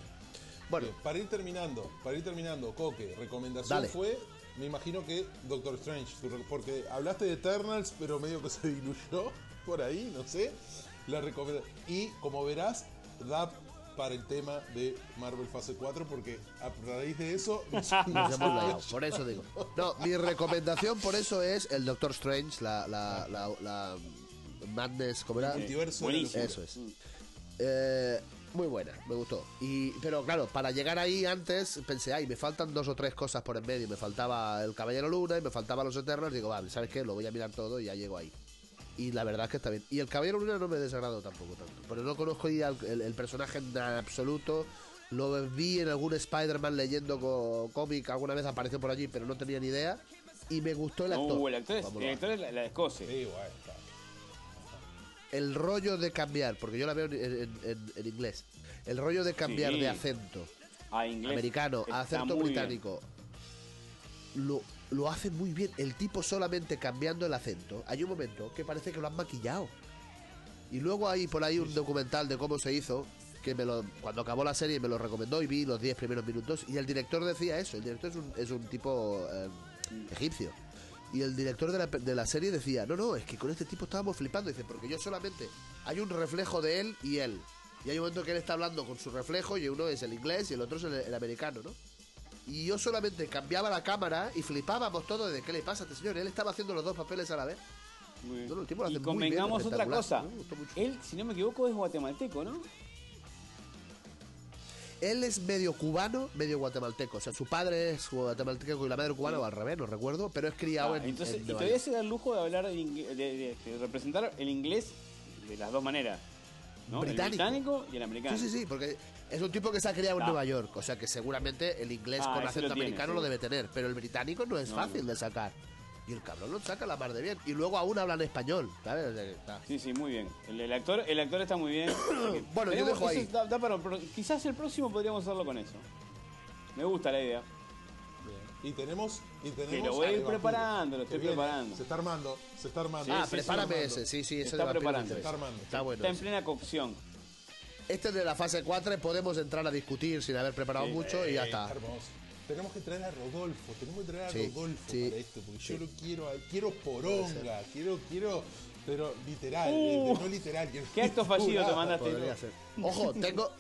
Bueno, para ir terminando, para ir terminando, Coque, recomendación Dale. fue, me imagino que Doctor Strange, porque hablaste de Eternals, pero medio que (laughs) se diluyó por ahí, no sé. La y como verás, da para el tema de Marvel Fase 4, porque a raíz de eso (laughs) nos hemos por eso digo. (laughs) No, mi recomendación por eso es el Doctor Strange, la, la, la, la Madness, ¿cómo era? multiverso buenísimo. Eso es. Eh, muy buena, me gustó. Y, pero claro, para llegar ahí antes pensé, ay, me faltan dos o tres cosas por en medio. Me faltaba el Caballero Luna y me faltaba los Eternos. Digo, vale, ¿sabes qué? Lo voy a mirar todo y ya llego ahí. Y la verdad es que está bien. Y el Caballero Luna no me desagrado tampoco tanto. Pero no conozco ya el, el- el personaje en absoluto. Lo vi en algún Spider-Man leyendo cómic. Alguna vez apareció por allí, pero no tenía ni idea. Y me gustó el actor. Uh, el actor es, el actor es la, la de Escocia. Sí, bueno, está. El rollo de cambiar, porque yo la veo en, en- en- en inglés, el rollo de cambiar Sí. de acento A inglés. americano a acento bien. británico, lo, lo hace muy bien. El tipo solamente cambiando el acento, hay un momento que parece que lo han maquillado. Y luego hay por ahí un documental de cómo se hizo, que me lo, cuando acabó la serie me lo recomendó y vi los 10 primeros minutos, y el director decía eso, el director es un, es un tipo eh, egipcio. Y el director de la, de la serie decía, no, no, es que con este tipo estábamos flipando. Dice, porque yo solamente hay un reflejo de él y él. Y hay un momento que él está hablando con su reflejo y uno es el inglés y el otro es el, el americano, ¿no? Y yo solamente cambiaba la cámara y flipábamos todos de qué le pasa a este señor. Él estaba haciendo los dos papeles a la vez. Muy bien. No, no, el tipo lo y hace muy bien, convengamos otra cosa. Él, si no me equivoco, es guatemalteco, ¿no? Él es medio cubano, medio guatemalteco. O sea, su padre es guatemalteco y la madre cubana, o al revés, no recuerdo, pero es criado Ah, en, entonces, en y todavía York. se da el lujo de hablar de, de- de representar el inglés de las dos maneras. ¿no? Británico. El británico y el americano. Sí, sí, sí, porque es un tipo que se ha criado en. Nueva York, o sea que seguramente el inglés Ah, con acento lo tiene, americano sí. lo debe tener, pero el británico no es No, fácil no. de sacar. Y el cabrón lo saca la mar de bien. Y luego aún hablan español, ¿sabes? O sea que está- Sí, sí, muy bien. El, el actor, el actor está muy bien. (coughs) Bueno, yo dejo ahí. da- da para- pero quizás el próximo podríamos hacerlo con eso. Me gusta la idea. Y tenemos. Y tenemos Que lo voy a ir preparando, lo estoy viene. preparando. Se está armando, se está armando. ah, sí, sí, prepárame se ese. Sí, sí, ese Está de preparando. interesa. Está armando. Está bueno. Está en plena cocción. Este es de la fase 4 podemos entrar a discutir sin haber preparado Sí. mucho y ya está. Hermoso. Tenemos que traer a Rodolfo, tenemos que traer a Sí, Rodolfo sí, para esto, porque sí. yo lo quiero, quiero poronga, quiero, quiero, pero literal, Uh, eh, no literal. quiero- ¿Qué acto fallido te mandaste? Ojo, tengo,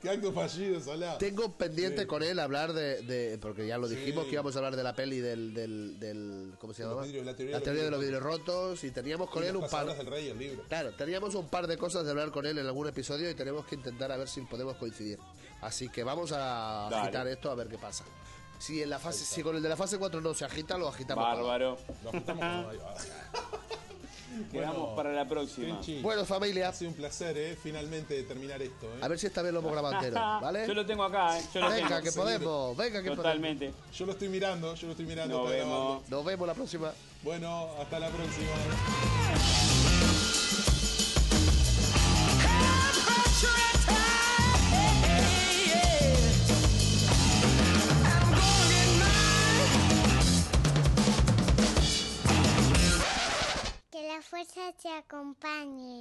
¿Qué acto fallido, Solá? tengo pendiente Sí. con él hablar de, de- porque ya lo dijimos Sí. que íbamos a hablar de la peli del, del, del ¿cómo se llama? vidrios, la teoría la de los teoría de los vidrios rotos y teníamos con Y él un par del rey, el libro. Claro, teníamos un par de cosas de hablar con él en algún episodio y tenemos que intentar a ver si podemos coincidir. Así que vamos a Dale. agitar esto a ver qué pasa. Si en la fase, si con el de la fase 4 no se agita, lo agitamos. Bárbaro. Lo ajustamos como. Quedamos Bueno, para la próxima. Kenchi, Bueno, familia, ha sido un placer, ¿eh? Finalmente terminar esto, ¿eh? a ver si esta vez lo hemos grabado entero, ¿vale? Yo lo tengo acá, ¿eh? Yo lo Venga, tengo. que podemos, venga, que podemos. Totalmente. Yo lo estoy mirando, yo lo estoy mirando. Nos vemos. grabando. Nos vemos la próxima. Bueno, hasta la próxima. Que la fuerza te acompañe.